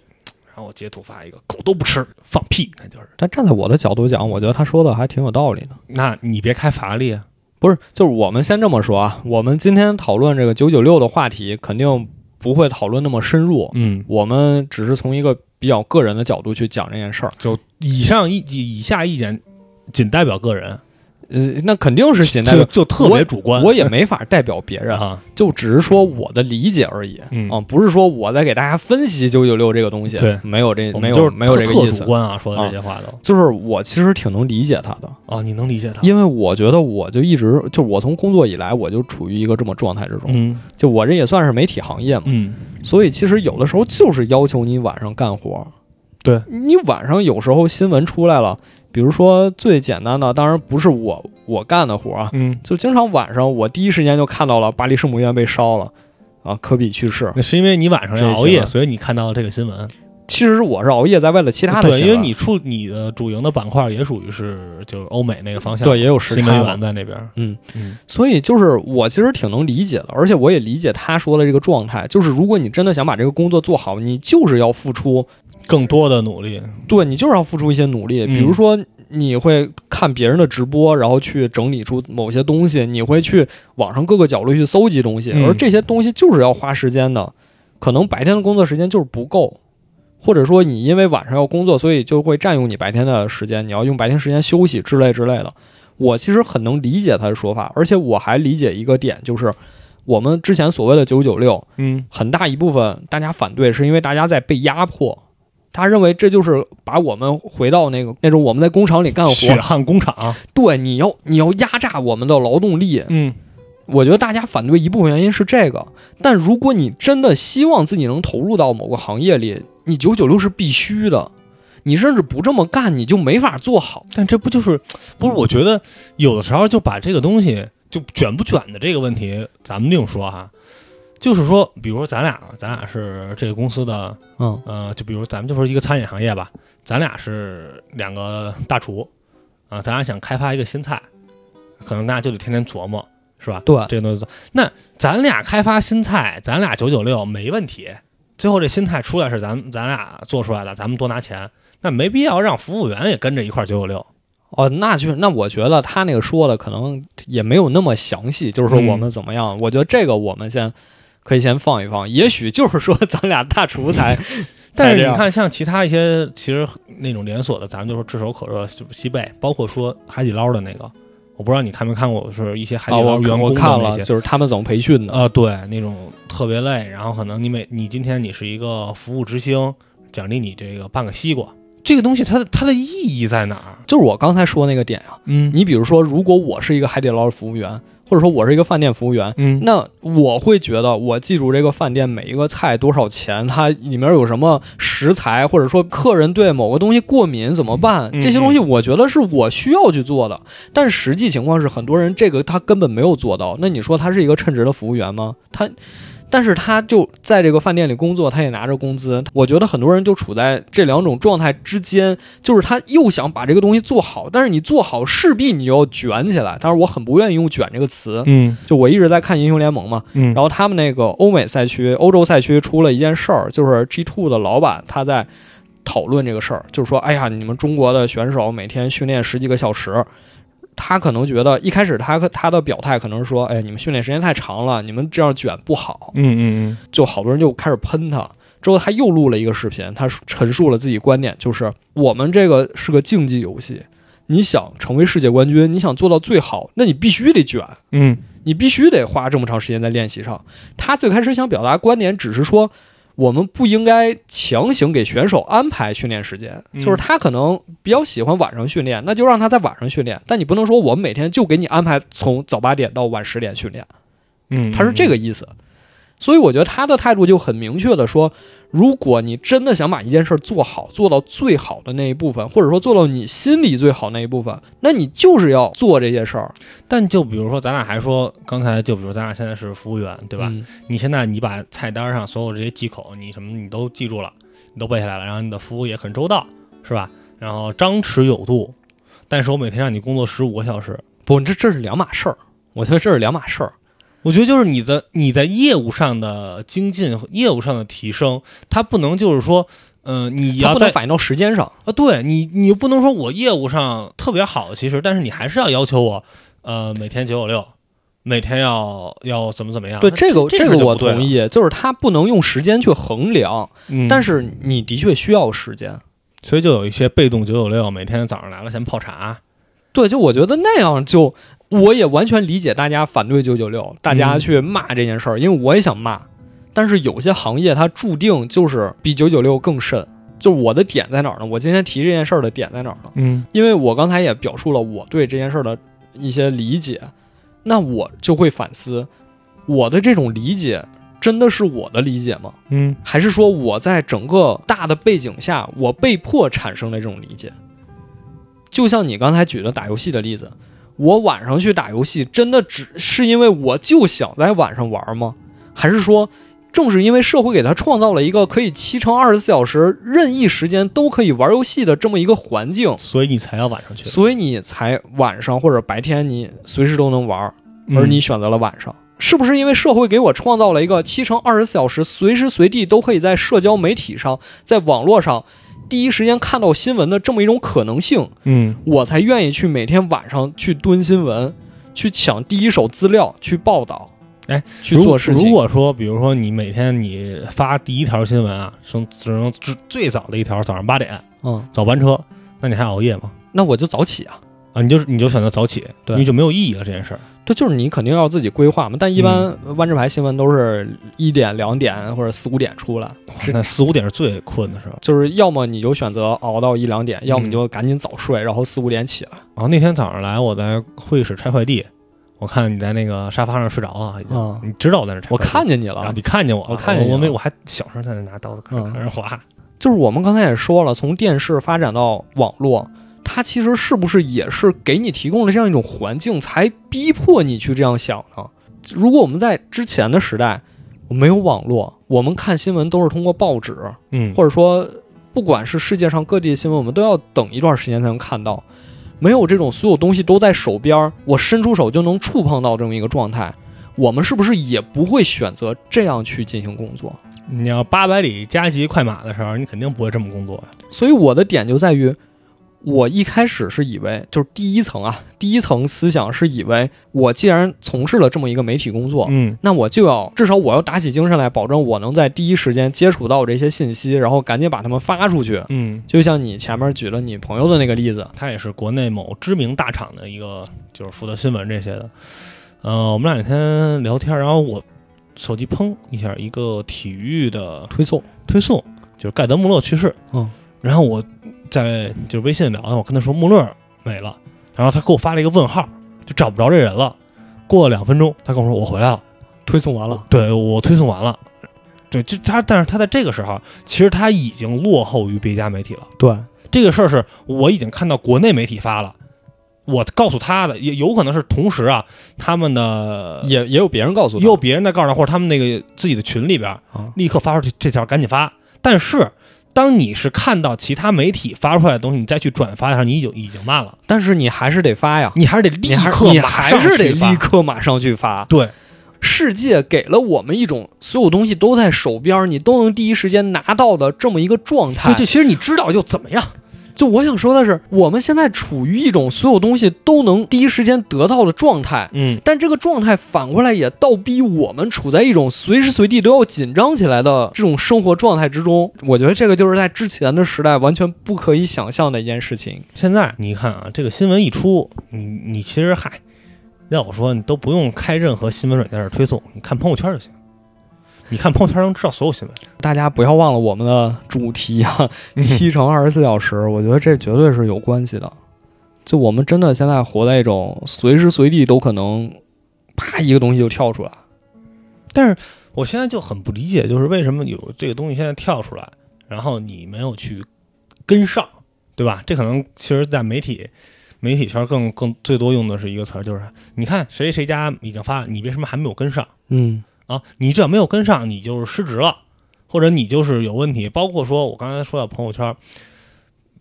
然后我截图发一个，狗都不吃，放屁，那就是。但站在我的角度讲，我觉得他说的还挺有道理的。那你别开法拉利啊，不是，就是我们先这么说啊。我们今天讨论这个九九六的话题，肯定不会讨论那么深入。嗯，我们只是从一个比较个人的角度去讲这件事儿。就以上意以下意见，仅代表个人，呃，那肯定是现在就就特别主观。我也没法代表别人，啊，就只是说我的理解而已。嗯啊，不是说我在给大家分析九九六这个东西，对没有这没有没有这个意思。主观啊，说的这些话都就是我其实挺能理解他的，啊，你能理解他？因为我觉得我就一直就我从工作以来我就处于一个这么状态之中，嗯就我这也算是媒体行业嘛，嗯，所以其实有的时候就是要求你晚上干活。对你晚上有时候新闻出来了，比如说最简单的，当然不是我我干的活啊，嗯，就经常晚上我第一时间就看到了巴黎圣母院被烧了，啊，科比去世。那是因为你晚上要熬夜，所以你看到了这个新闻。其实我是熬夜在为了其他的对，因为你出你的主营的板块也属于是就是欧美那个方向，对也有时差嘛源在那边。嗯。嗯。所以就是我其实挺能理解的，而且我也理解他说的这个状态，就是如果你真的想把这个工作做好，你就是要付出，更多的努力，对你就是要付出一些努力，嗯。比如说你会看别人的直播，然后去整理出某些东西，你会去网上各个角落去搜集东西，嗯。而这些东西就是要花时间的，可能白天的工作时间就是不够。或者说你因为晚上要工作，所以就会占用你白天的时间，你要用白天时间休息之类之类的。我其实很能理解他的说法，而且我还理解一个点，就是我们之前所谓的九九六，嗯很大一部分大家反对，是因为大家在被压迫。他认为这就是把我们回到那个那种我们在工厂里干活，血汗工厂，对，你要你要压榨我们的劳动力。嗯我觉得大家反对一部分原因是这个，但如果你真的希望自己能投入到某个行业里，你九九六是必须的。你甚至不这么干，你就没法做好。但这不就是不是？我觉得有的时候就把这个东西就卷不卷的这个问题，咱们另说哈。就是说，比如说咱俩，咱俩是这个公司的，嗯呃，就比如咱们就说一个餐饮行业吧，咱俩是两个大厨，啊、咱俩想开发一个新菜，可能大家就得天天琢磨，是吧？对这个东西，那咱俩开发新菜，咱俩九九六没问题。最后这心态出来是咱咱俩做出来的，咱们多拿钱，那没必要让服务员也跟着一块九九六。哦，那就那我觉得他那个说的可能也没有那么详细，就是说嗯我们怎么样。我觉得这个我们先可以先放一放，也许就是说咱俩大厨才 但。是你看，像其他一些其实那种连锁的，咱们就说炙手可热、就是西贝，包括说海底捞的那个，我不知道你看没看过，是一些海底捞员工的那些。看了，就是他们怎么培训的。呃，对，那种特别累，然后可能你每你今天你是一个服务之星，奖励你这个半个西瓜，这个东西它的它的意义在哪儿？就是我刚才说那个点啊，嗯你比如说，如果我是一个海底捞的服务员，或者说我是一个饭店服务员，嗯那我会觉得我记住这个饭店每一个菜多少钱，它里面有什么食材，或者说客人对某个东西过敏怎么办，嗯这些东西我觉得是我需要去做的。但实际情况是，很多人这个他根本没有做到。那你说他是一个称职的服务员吗？他。但是他就在这个饭店里工作，他也拿着工资。我觉得很多人就处在这两种状态之间，就是他又想把这个东西做好，但是你做好势必你就要卷起来。当然，我很不愿意用“卷”这个词，嗯就我一直在看英雄联盟嘛，嗯然后他们那个欧美赛区、欧洲赛区出了一件事儿，就是 G Two 的老板他在讨论这个事儿，就是说，哎呀，你们中国的选手每天训练十几个小时。他可能觉得一开始他他的表态可能是说，哎，你们训练时间太长了，你们这样卷不好，嗯嗯嗯就好多人就开始喷他。之后他又录了一个视频，他陈述了自己观点，就是我们这个是个竞技游戏，你想成为世界冠军，你想做到最好，那你必须得卷，嗯你必须得花这么长时间在练习上。他最开始想表达观点，只是说我们不应该强行给选手安排训练时间，嗯就是他可能比较喜欢晚上训练，那就让他在晚上训练。但你不能说我们每天就给你安排从早八点到晚十点训练，嗯，他是这个意思。所以我觉得他的态度就很明确的说，如果你真的想把一件事儿做好，做到最好的那一部分，或者说做到你心里最好那一部分，那你就是要做这些事儿，但就比如说，咱俩还说，刚才就比如咱俩现在是服务员，对吧？嗯你现在你把菜单上所有这些忌口，你什么你都记住了，你都背下来了，然后你的服务也很周到，是吧？然后张弛有度，但是我每天让你工作十五个小时，不，这这是两码事儿。我觉得这是两码事儿。我觉得就是你的你在业务上的精进、业务上的提升，它不能就是说，呃，你要不能反映到时间上。啊，对你你又不能说我业务上特别好，其实，但是你还是要要求我，呃，每天九九六，每天要要怎么怎么样。对这个这个我同意，就是它不能用时间去衡量，嗯，但是你的确需要时间。所以就有一些被动九九六，每天早上来了先泡茶，对，就我觉得那样就，我也完全理解大家反对九九六，大家嗯去骂这件事儿，因为我也想骂。但是有些行业它注定就是比九九六更甚。就是我的点在哪儿呢？我今天提这件事儿的点在哪儿呢？嗯因为我刚才也表述了我对这件事儿的一些理解，那我就会反思，我的这种理解真的是我的理解吗？嗯还是说我在整个大的背景下，我被迫产生的这种理解？就像你刚才举的打游戏的例子，我晚上去打游戏，真的只是因为我就想在晚上玩吗？还是说，正是因为社会给他创造了一个可以七乘二十四小时任意时间都可以玩游戏的这么一个环境，所以你才要晚上去，所以你才晚上或者白天你随时都能玩，而你选择了晚上？是不是因为社会给我创造了一个七乘二十四小时，随时随地都可以在社交媒体上、在网络上第一时间看到新闻的这么一种可能性，嗯我才愿意去每天晚上去蹲新闻，去抢第一手资料，去报道，哎，去做事情。如果说，比如说你每天你发第一条新闻啊，从只能只最早的一条早上八点嗯，早班车，那你还熬夜吗？那我就早起啊。啊，你就你就选择早起，对你就没有意义了这件事儿。这就是你肯定要自己规划嘛。但一般万智牌新闻都是一点、两点或者四五点出来。那四五点是最困的时候。就是要么你就选择熬到一两点，要么你嗯就赶紧早睡，然后四五点起来。然后那天早上来，我在会议室拆快递，我看你在那个沙发上睡着了，已经嗯你知道我在那拆我快递，看见你了，啊你看见我了，我看见我没，我还小声在那拿刀子开始划。就是我们刚才也说了，从电视发展到网络，它其实是不是也是给你提供了这样一种环境，才逼迫你去这样想呢？如果我们在之前的时代没有网络，我们看新闻都是通过报纸，嗯，或者说不管是世界上各地的新闻，我们都要等一段时间才能看到。没有这种所有东西都在手边，我伸出手就能触碰到这么一个状态，我们是不是也不会选择这样去进行工作？你要八百里加急快马的时候，你肯定不会这么工作呀。所以我的点就在于，我一开始是以为，就是第一层啊，第一层思想是以为，我既然从事了这么一个媒体工作，嗯那我就要至少我要打起精神来，保证我能在第一时间接触到这些信息，然后赶紧把它们发出去。嗯，就像你前面举了你朋友的那个例子，他也是国内某知名大厂的一个，就是负责新闻这些的。呃，我们俩那天聊天，然后我手机砰一下一个体育的推送，推送，就是盖德穆勒去世。嗯，然后我在就是微信聊呢，我跟他说穆勒没了，然后他给我发了一个问号，就找不着这人了。过了两分钟，他跟我说我回来了，推送完了，对我推送完了。对，就他，但是他在这个时候，其实他已经落后于别家媒体了。对，这个事儿是我已经看到国内媒体发了，我告诉他的，也有可能是同时啊，他们的也也有别人告诉他，也有别人在告诉他，或者他们那个自己的群里边啊立刻发出这这条，赶紧发。但是当你是看到其他媒体发出来的东西，你再去转发的时候，你已经已经慢了，但是你还是得发呀，你还是得立刻马你还上是得立刻马上去发。对，世界给了我们一种所有东西都在手边，你都能第一时间拿到的这么一个状态对，。就其实你知道又怎么样？就我想说的是，我们现在处于一种所有东西都能第一时间得到的状态，嗯，但这个状态反过来也倒逼我们处在一种随时随地都要紧张起来的这种生活状态之中。我觉得这个就是在之前的时代完全不可以想象的一件事情。现在你看啊，这个新闻一出，你你其实嗨，要我说，你都不用开任何新闻软件儿推送，你看朋友圈就行。你看朋友圈能知道所有新闻。大家不要忘了我们的主题啊，七乘二十四小时，我觉得这绝对是有关系的。就我们真的现在活在一种随时随地都可能，啪一个东西就跳出来。但是我现在就很不理解，就是为什么有这个东西现在跳出来，然后你没有去跟上，对吧？这可能其实，在媒体媒体圈更更最多用的是一个词儿，就是你看谁谁家已经发了，你为什么还没有跟上嗯，啊？你只要没有跟上，你就是失职了，或者你就是有问题。包括说我刚才说到朋友圈，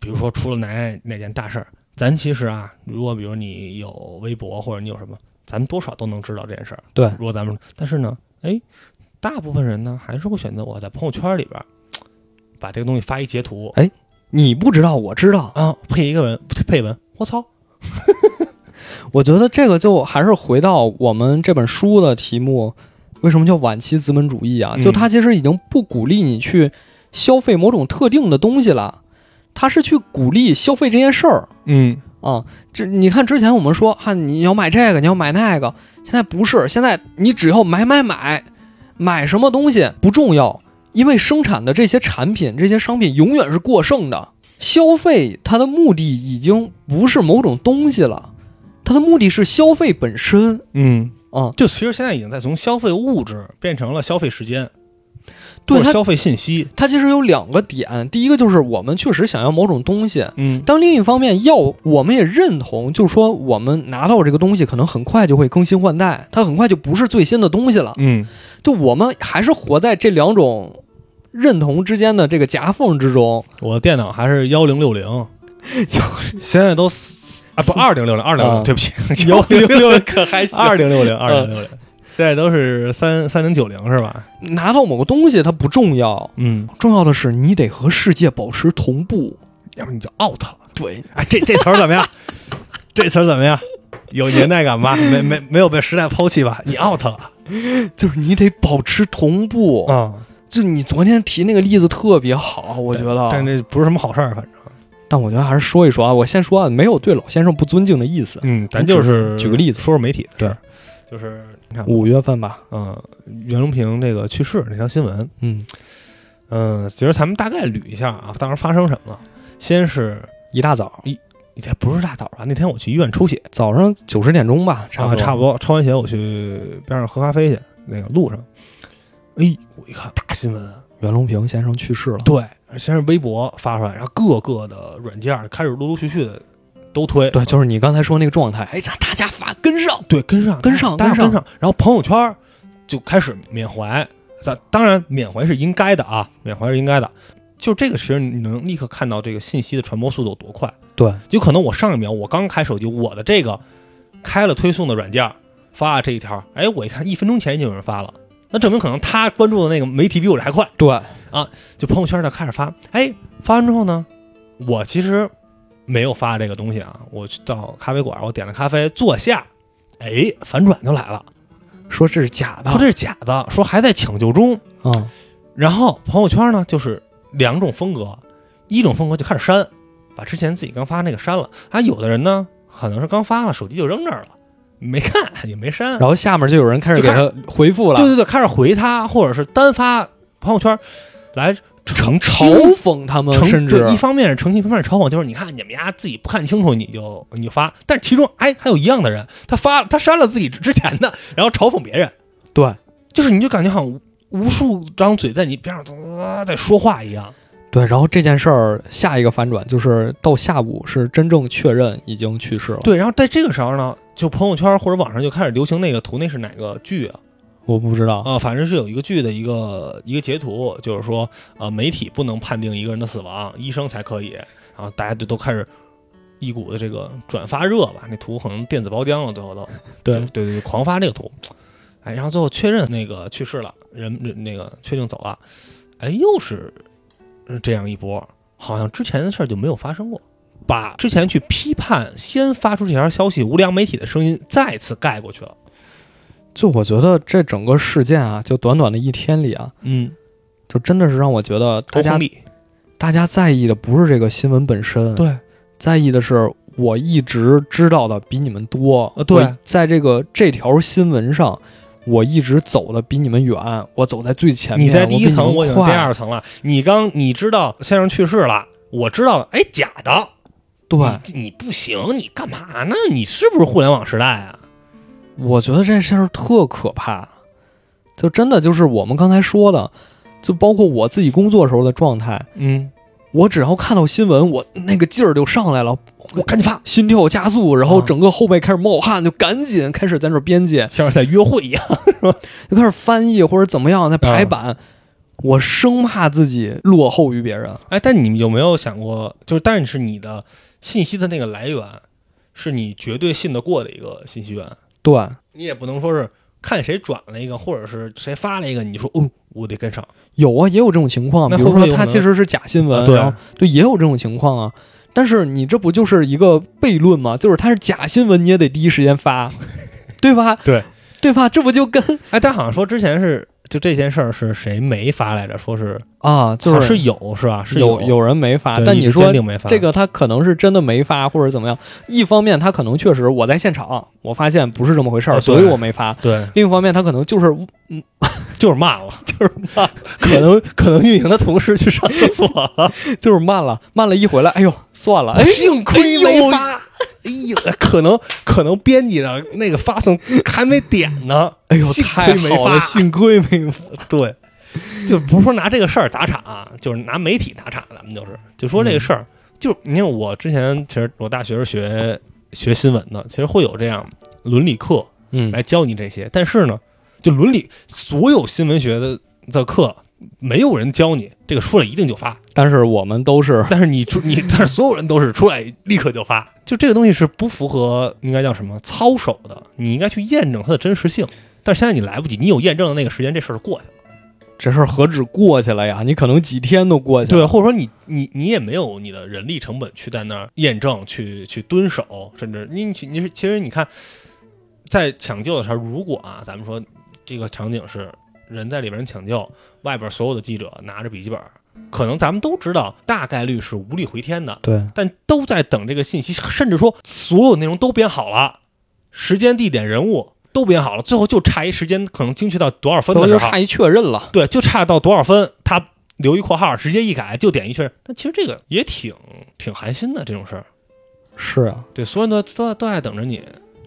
比如说出了哪哪件大事儿，咱其实啊，如果比如你有微博或者你有什么，咱们多少都能知道这件事儿。对如果咱们，但是呢，哎，大部分人呢还是会选择我在朋友圈里边儿把这个东西发一截图哎你不知道，我知道。啊，配一个文配文，我操，我觉得这个就还是回到我们这本书的题目，为什么叫晚期资本主义啊？嗯就它其实已经不鼓励你去消费某种特定的东西了，它是去鼓励消费这件事儿嗯啊。这你看之前我们说啊，你要买这个，你要买那个，现在不是，现在你只要买买买，买什么东西不重要，因为生产的这些产品、这些商品永远是过剩的。消费它的目的已经不是某种东西了，它的目的是消费本身嗯，啊。就其实现在已经在从消费物质变成了消费时间，对，或者消费信息，它其实有两个点，第一个就是我们确实想要某种东西，嗯但另一方面要我们也认同，就是说我们拿到这个东西可能很快就会更新换代，它很快就不是最新的东西了。嗯就我们还是活在这两种认同之间的这个夹缝之中。我的电脑还是幺零六零，现在都四啊不二零六零二零六零，对不起，幺零六可还行二零六零二零六零，现在都是三三零九零是吧？拿到某个东西它不重要，嗯，重要的是你得和世界保持同步。要不你就 out 了。对，哎，这这词儿怎么样？这词儿怎么样？有年代感吧？没没没有被时代抛弃吧？你 out 了就是你得保持同步。啊！就你昨天提那个例子特别好，我觉得，但这不是什么好事儿，反正。但我觉得还是说一说啊。我先说啊，没有对老先生不尊敬的意思。嗯，咱就是举个例子说说媒体的事儿对，就是你看，五月份吧，嗯，袁隆平这个去世那条新闻，嗯，嗯，其实咱们大概捋一下啊，当时发生什么了。先是一大早一，这不是大早啊，那天我去医院抽血，早上九十点钟吧，差不啊，多，差不多抽完血我去边上喝咖啡去，那个路上，哎，我一看大新闻，袁隆平先生去世了。对，先是微博发出来，然后各个的软件开始陆陆续续的都推，对，就是你刚才说那个状态，哎，让大家发跟上。对跟上跟上跟上跟上，然后朋友圈就开始缅怀，当当然缅怀是应该的啊，缅怀是应该的。就这个其实，你能立刻看到这个信息的传播速度有多快。对，有可能我上一秒我刚开手机，我的这个开了推送的软件发了这一条，哎，我一看一分钟前就有人发了，那证明可能他关注的那个媒体比我这还快。对啊，就朋友圈呢开始发，哎，发完之后呢，我其实没有发这个东西啊，我去到咖啡馆，我点了咖啡，坐下，哎，反转就来了，说这是假的说这是假的，说还在抢救中。啊，然后朋友圈呢就是两种风格，一种风格就开始删，把之前自己刚发那个删了，啊，有的人呢可能是刚发了，手机就扔这儿了，没看也没删，然后下面就有人开始给他回复了，对对对，开始回他，或者是单发朋友圈来成嘲讽他们，澄甚至，一方面是澄清，一方面是嘲讽，就是你看你们家自己不看清楚你就你就发，但是其中哎还有一样的人，他发他删了自己之前的，然后嘲讽别人，对。就是你就感觉好像无无数张嘴在你边上呃在说话一样，对，然后这件事儿下一个反转就是到下午是真正确认已经去世了。对，然后在这个时候呢，就朋友圈或者网上就开始流行那个图，那是哪个剧啊？我不知道，啊、反正是有一个剧的一个一个截图，就是说呃媒体不能判定一个人的死亡，医生才可以，然后大家就都开始。一股的这个转发热吧，那图可能电子包浆了，最后都对对对对，狂发这个图，哎，然后最后确认那个去世了，人人那个确定走了，哎，又是呃这样一波，好像之前的事儿就没有发生过，把之前去批判先发出这条消息无良媒体的声音再次盖过去了。就我觉得这整个事件啊，就短短的一天里啊，嗯，就真的是让我觉得大家大家在意的不是这个新闻本身，对，在意的是我一直知道的比你们多。呃对在这个这条新闻上，我一直走的比你们远，我走在最前面。你在第一层，我已经我比你们快第二层了。你刚你知道先生去世了，我知道，哎，假的，对，你你不行，你干嘛呢？你是不是互联网时代啊？我觉得这事儿特可怕，就真的就是我们刚才说的，就包括我自己工作时候的状态，嗯，我只要看到新闻，我那个劲儿就上来了，我赶紧发，心跳加速，然后啊整个后背开始冒汗，就赶紧开始在那儿编辑，像是在约会一样。是吧 就开始翻译或者怎么样，在排版。我生怕自己落后于别人。哎，但你有没有想过，就是但是你的信息的那个来源是你绝对信得过的一个信息源，对，你也不能说是看谁转了一个，或者是谁发了一个，你说哦，我得跟上。有啊，也有这种情况，那比如说他其实是假新闻，啊对对，也有这种情况啊。但是你这不就是一个悖论吗？就是他是假新闻，你也得第一时间发，对吧？对，对吧？这不就跟哎，但好像说之前是就这件事儿是谁没发来着？说是啊，就是是有是吧？是有有人没发，但你说这个他可能是真的没发，或者怎么样？一方面他可能确实我在现场，我发现不是这么回事儿，啊所以我没发。对，另一方面，他可能就是嗯就是慢了，就是慢，可能可能运营的同事去上厕所了，就是慢了，慢了一回来，哎呦，算了，哎，幸亏没发。哎 呦，可能可能编辑的那个发送还没点呢，哎呦，幸太好了，发幸亏没发。对，就不是说拿这个事儿打岔、就是拿媒体打岔，咱们就是就说这个事儿，就你看我之前其实我大学是学学新闻的，其实会有这样伦理课嗯，来教你这些，但是呢，就伦理所有新闻学的的课。没有人教你这个出来一定就发，但是我们都是 但是你出你，但是所有人都是出来立刻就发，就这个东西是不符合应该叫什么操守的，你应该去验证它的真实性。但是现在你来不及，你有验证的那个时间，这事儿就过去了。这事儿何止过去了呀？你可能几天都过去了。对，或者说你你你也没有你的人力成本去在那儿验证、去去蹲守，甚至你你是其实你看，在抢救的时候，如果啊，咱们说这个场景是人在里边抢救，外边所有的记者拿着笔记本，可能咱们都知道大概率是无力回天的，对，但都在等这个信息，甚至说所有内容都编好了，时间、地点、人物都编好了，最后就差一时间，可能精确到多少分的时候，就差一确认了。对，就差到多少分，他留一括号，直接一改就点一确认。但其实这个也挺挺寒心的这种事儿，是啊，对，所有人都都都在等着你。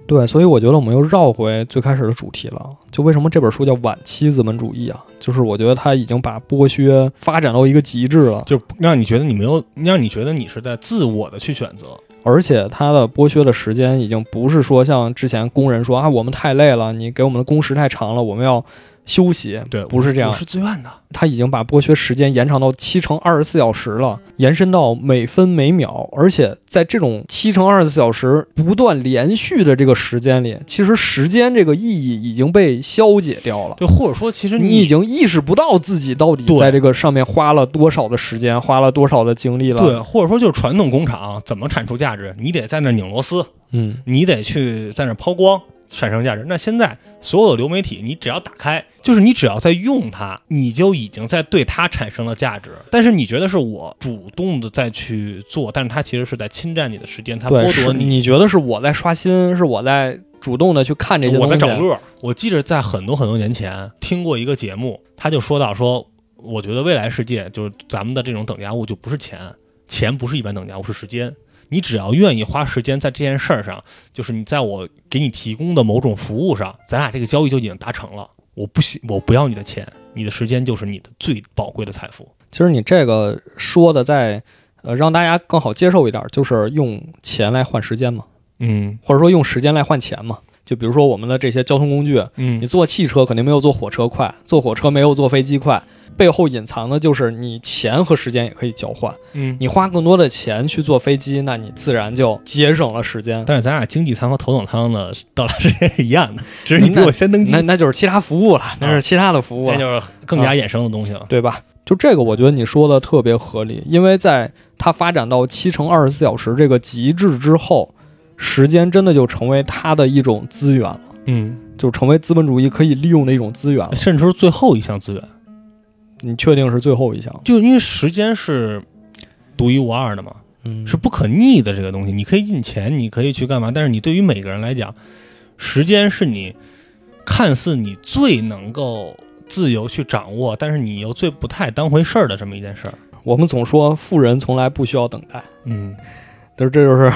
对，所以我觉得我们又绕回最开始的主题了。就为什么这本书叫晚期资本主义啊？就是我觉得它已经把剥削发展到一个极致了，就让你觉得你没有，让你觉得你是在自我的去选择。而且它的剥削的时间已经不是说像之前工人说啊，我们太累了，你给我们的工时太长了，我们要休息。对，不是这样我是自愿的。他已经把剥削时间延长到七乘二十四小时了，延伸到每分每秒，而且在这种七乘二十四小时不断连续的这个时间里，其实时间这个意义已经被消解掉了。对，或者说其实你已经意识不到自己到底在这个上面花了多少的时间，花了多少的精力了。对，，或者说就是传统工厂怎么产出价值，你得在那儿拧螺丝，嗯，你得去在那儿抛光产生价值。那现在所有的流媒体，你只要打开，就是你只要在用它，你就已经在对它产生了价值。但是你觉得是我主动的再去做，但是它其实是在侵占你的时间，它剥夺你你觉得是我在刷新，是我在主动的去看这些我东西。在找乐儿。我记着在很多很多年前听过一个节目，他就说到说，我觉得未来世界就是咱们的这种等价物就不是钱，钱不是一般等价物，是时间。你只要愿意花时间在这件事儿上，就是你在我给你提供的某种服务上，咱俩这个交易就已经达成了。我不喜，我不要你的钱，你的时间就是你的最宝贵的财富。其实你这个说的在呃让大家更好接受一点，就是用钱来换时间嘛，嗯或者说用时间来换钱嘛。就比如说我们的这些交通工具，嗯你坐汽车肯定没有坐火车快，坐火车没有坐飞机快，背后隐藏的就是你钱和时间也可以交换。嗯。你花更多的钱去坐飞机，那你自然就节省了时间。但是咱俩经济舱和头等舱的到达时间是一样的，只是你比我先登机，那那就是其他服务了，那是其他的服务了，那就是更加衍生的东西了。对吧？就这个，我觉得你说的特别合理，因为在它发展到七乘二十四小时这个极致之后，时间真的就成为它的一种资源了，嗯，就成为资本主义可以利用的一种资源了。甚至是最后一项资源。你确定是最后一项？就因为时间是独一无二的嘛，嗯，是不可逆的这个东西。你可以印钱，你可以去干嘛，但是你对于每个人来讲，时间是你看似你最能够自由去掌握，但是你又最不太当回事儿的这么一件事儿。我们总说富人从来不需要等待，嗯，但是这就是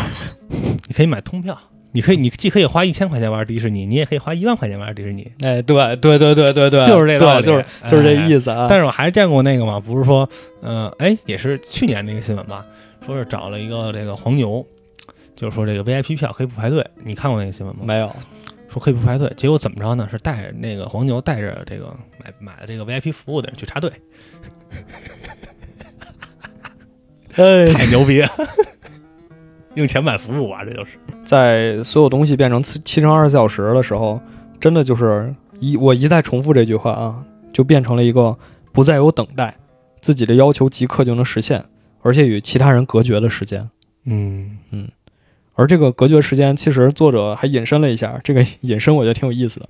你可以买通票，你可以，你既可以花一千块钱玩迪士尼，你也可以花一万块钱玩迪士尼。哎，对对对对对对，就是这道理对就是就是这意思啊。但是我还是见过那个嘛，不是说，呃，哎，也是去年那个新闻吧，说是找了一个这个黄牛，就是说这个 VIP 票可以不排队，你看过那个新闻吗？没有，说可以不排队，结果怎么着呢？是带着那个黄牛带着这个买买了这个 VIP 服务的人去插队，哎，太牛逼了！用钱买服务啊，这就是。在所有东西变成七七乘二十四小时的时候，真的就是一我一再重复这句话啊，就变成了一个不再有等待，自己的要求即刻就能实现，而且与其他人隔绝的时间。嗯而这个隔绝时间，其实作者还引申了一下，这个引申我觉得挺有意思的。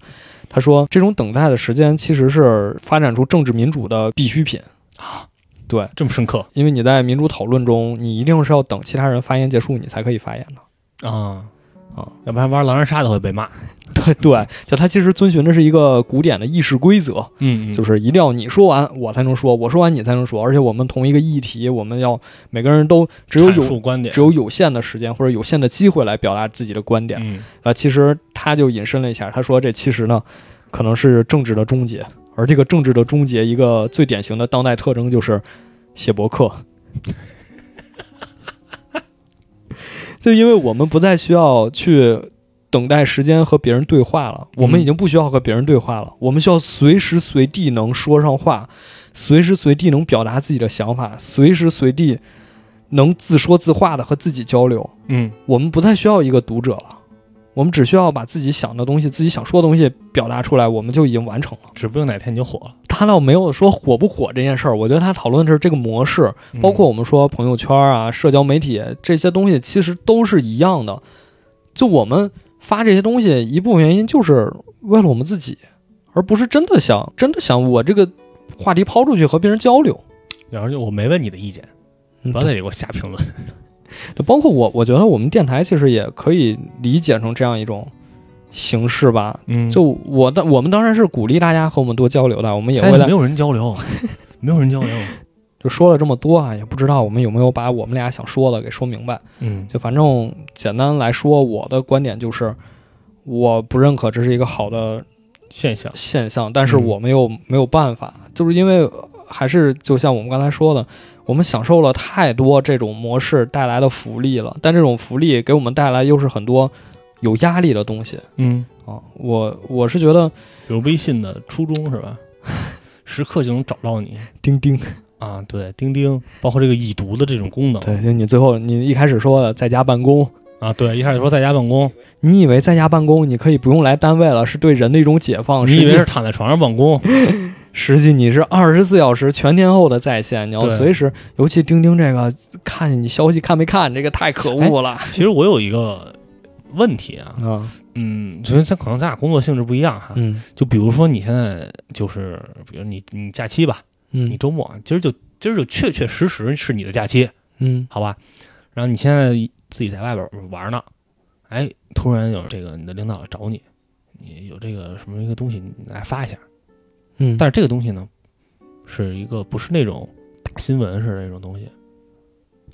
他说，这种等待的时间其实是发展出政治民主的必需品啊。对，这么深刻因为你在民主讨论中，你一定是要等其他人发言结束，你才可以发言的。啊啊，要不然玩狼人杀都会被骂。对对，就他其实遵循的是一个古典的议事规则，嗯就是是一定要你说完我才能说，我说完你才能说，而且我们同一个议题，我们要每个人都只有有观点，只有有限的时间或者有限的机会来表达自己的观点。嗯啊，其实他就引申了一下，他说这其实呢，可能是政治的终结，而这个政治的终结，一个最典型的当代特征就是写博客。就因为我们不再需要去等待时间和别人对话了，我们已经不需要和别人对话了，我们需要随时随地能说上话，随时随地能表达自己的想法，随时随地能自说自话的和自己交流。嗯我们不再需要一个读者了，我们只需要把自己想的东西、自己想说的东西表达出来，我们就已经完成了。指不定哪天你就火了。他倒没有说火不火这件事儿，我觉得他讨论的是这个模式，嗯包括我们说朋友圈啊、社交媒体这些东西，其实都是一样的。就我们发这些东西，一部分原因就是为了我们自己，而不是真的想真的想我这个话题抛出去和别人交流。然后就我没问你的意见，嗯不要在这里给我瞎评论。就包括我，我觉得我们电台其实也可以理解成这样一种形式吧。嗯就我的，我们当然是鼓励大家和我们多交流的，我们也会在没有人交流，没有人交流。就说了这么多啊，也不知道我们有没有把我们俩想说的给说明白。嗯就反正简单来说，我的观点就是，我不认可这是一个好的现象。现象，但是嗯我们又没有办法，就是因为还是就像我们刚才说的，我们享受了太多这种模式带来的福利了，但这种福利给我们带来又是很多有压力的东西嗯，啊。我我是觉得比如微信的初衷是吧？时刻就能找到你钉钉，啊。对，钉钉，包括这个已读的这种功能。对，就你最后你一开始说的在家办公，啊，对，一开始说在家办公，你以为在家办公你可以不用来单位了，是对人的一种解放，你以为是躺在床上办公？实际你是二十四小时全天候的在线，你要随时，尤其钉钉这个看见你消息看没看，这个太可恶了。其实我有一个问题啊，啊，嗯，所以咱可能咱俩工作性质不一样哈。嗯就比如说你现在就是，比如你你假期吧，你嗯周末今儿就今儿就确确实实是你的假期，嗯好吧？然后你现在自己在外边玩呢，哎，突然有这个你的领导找你，你有这个什么一个东西，你来发一下。嗯，但是这个东西呢，是一个不是那种大新闻似的那种东西，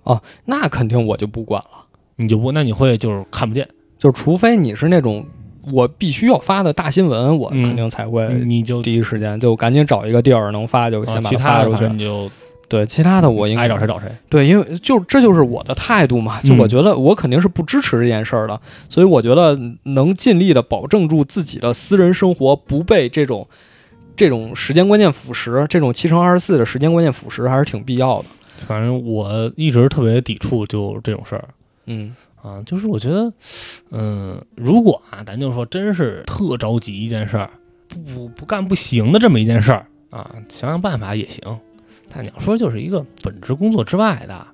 哦那肯定我就不管了，你就不那你会就是看不见，就是除非你是那种我必须要发的大新闻，我嗯肯定才会你就第一时间就赶紧找一个地儿能发就啊先把其他的反它发出去。正你就。对，其他的我应该爱找谁找谁。对，因为就这就是我的态度嘛，就嗯。我觉得我肯定是不支持这件事儿的，所以我觉得能尽力的保证住自己的私人生活不被这种这种时间观念腐蚀，这种七乘二十四的时间观念腐蚀还是挺必要的。反正我一直特别抵触就这种事儿嗯啊，就是我觉得，嗯，如果啊，咱就说真是特着急一件事儿，不不不干不行的这么一件事儿啊，想想办法也行。但你要说就是一个本职工作之外的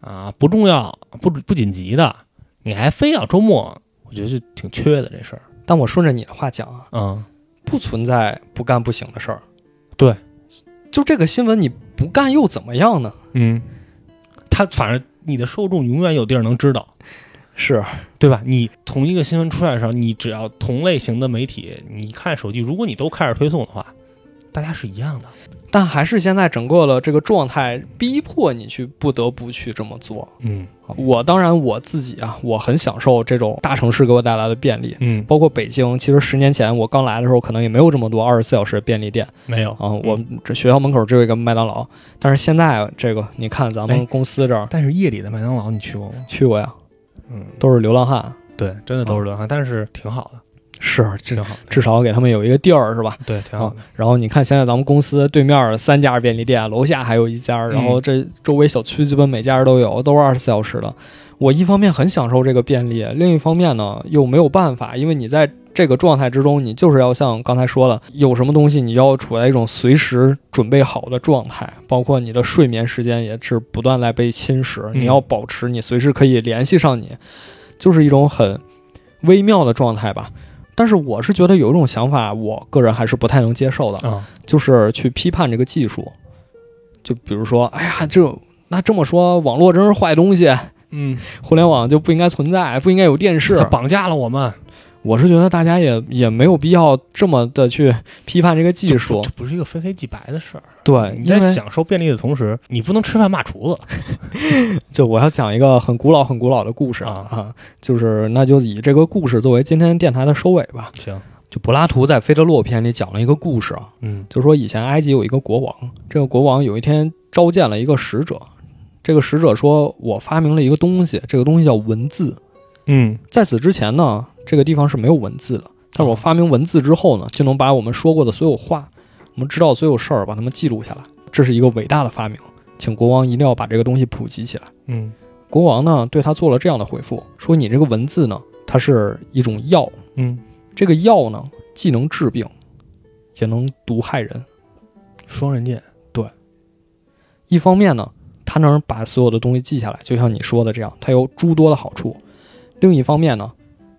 啊，不重要、不不紧急的，你还非要周末，我觉得就挺缺的这事儿。但我顺着你的话讲啊，嗯，不存在不干不行的事儿。对，就这个新闻你不干又怎么样呢？嗯，他反正你的受众永远有地儿能知道。是，对吧？你同一个新闻出来的时候，你只要同类型的媒体，你看手机，如果你都开始推送的话，大家是一样的。但还是现在整个的这个状态逼迫你去不得不去这么做。嗯我当然我自己啊，我很享受这种大城市给我带来的便利，嗯，包括北京。其实十年前我刚来的时候，可能也没有这么多二十四小时的便利店没有啊。我们这学校门口只有一个麦当劳，但是现在这个你看咱们哎公司这儿但是夜里的麦当劳你去过吗？去过呀，嗯，都是流浪汉。对，真的都是流浪汉，但是挺好的。是这挺好。至少给他们有一个地儿，是吧？对，挺好的。然后你看，现在咱们公司对面三家便利店，楼下还有一家，然后这周围小区基本每家都有，都是二十四小时的。我一方面很享受这个便利，另一方面呢又没有办法，因为你在这个状态之中，你就是要像刚才说的，有什么东西你要处在一种随时准备好的状态，包括你的睡眠时间也是不断在被侵蚀，你要保持你随时可以联系上你，就是一种很微妙的状态吧。但是我是觉得有一种想法，我个人还是不太能接受的，啊，就是去批判这个技术，就比如说，哎呀，这那这么说，网络真是坏东西。嗯，互联网就不应该存在，不应该有电视，它绑架了我们。我是觉得大家也也没有必要这么的去批判这个技术，这不是一个非黑即白的事儿。对，你在享受便利的同时，你不能吃饭骂厨子。就我要讲一个很古老、很古老的故事啊啊，就是那就以这个故事作为今天电台的收尾吧。行，就柏拉图在《菲德洛篇》里讲了一个故事啊，嗯，就说以前埃及有一个国王，这个国王有一天召见了一个使者。这个使者说：“我发明了一个东西，这个东西叫文字。嗯，在此之前呢，这个地方是没有文字的。但是我发明文字之后呢，就能把我们说过的所有话，我们知道所有事儿，把它们记录下来。这是一个伟大的发明，请国王一定要把这个东西普及起来。”嗯，国王呢对他做了这样的回复：“说你这个文字呢，它是一种药。嗯，这个药呢，既能治病，也能毒害人，双刃剑。对，一方面呢。”它能把所有的东西记下来，就像你说的这样，它有诸多的好处。另一方面呢，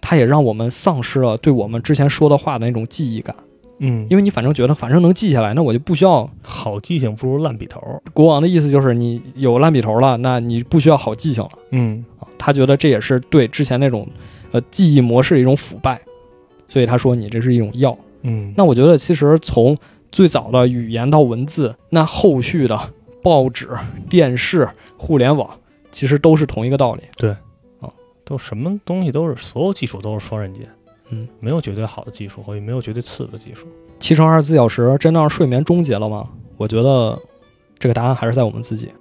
它也让我们丧失了对我们之前说的话的那种记忆感。嗯，因为你反正觉得反正能记下来，那我就不需要好记性不如烂笔头。国王的意思就是你有烂笔头了，那你不需要好记性了。嗯啊，他觉得这也是对之前那种呃记忆模式的一种腐败，所以他说你这是一种药。嗯，那我觉得其实从最早的语言到文字，那后续的。报纸、电视、互联网，其实都是同一个道理。对，啊，都什么东西都是，所有技术都是双刃剑。嗯，没有绝对好的技术，或也没有绝对次的技术。七乘二十四小时真的让睡眠终结了吗？我觉得这个答案还是在我们自己。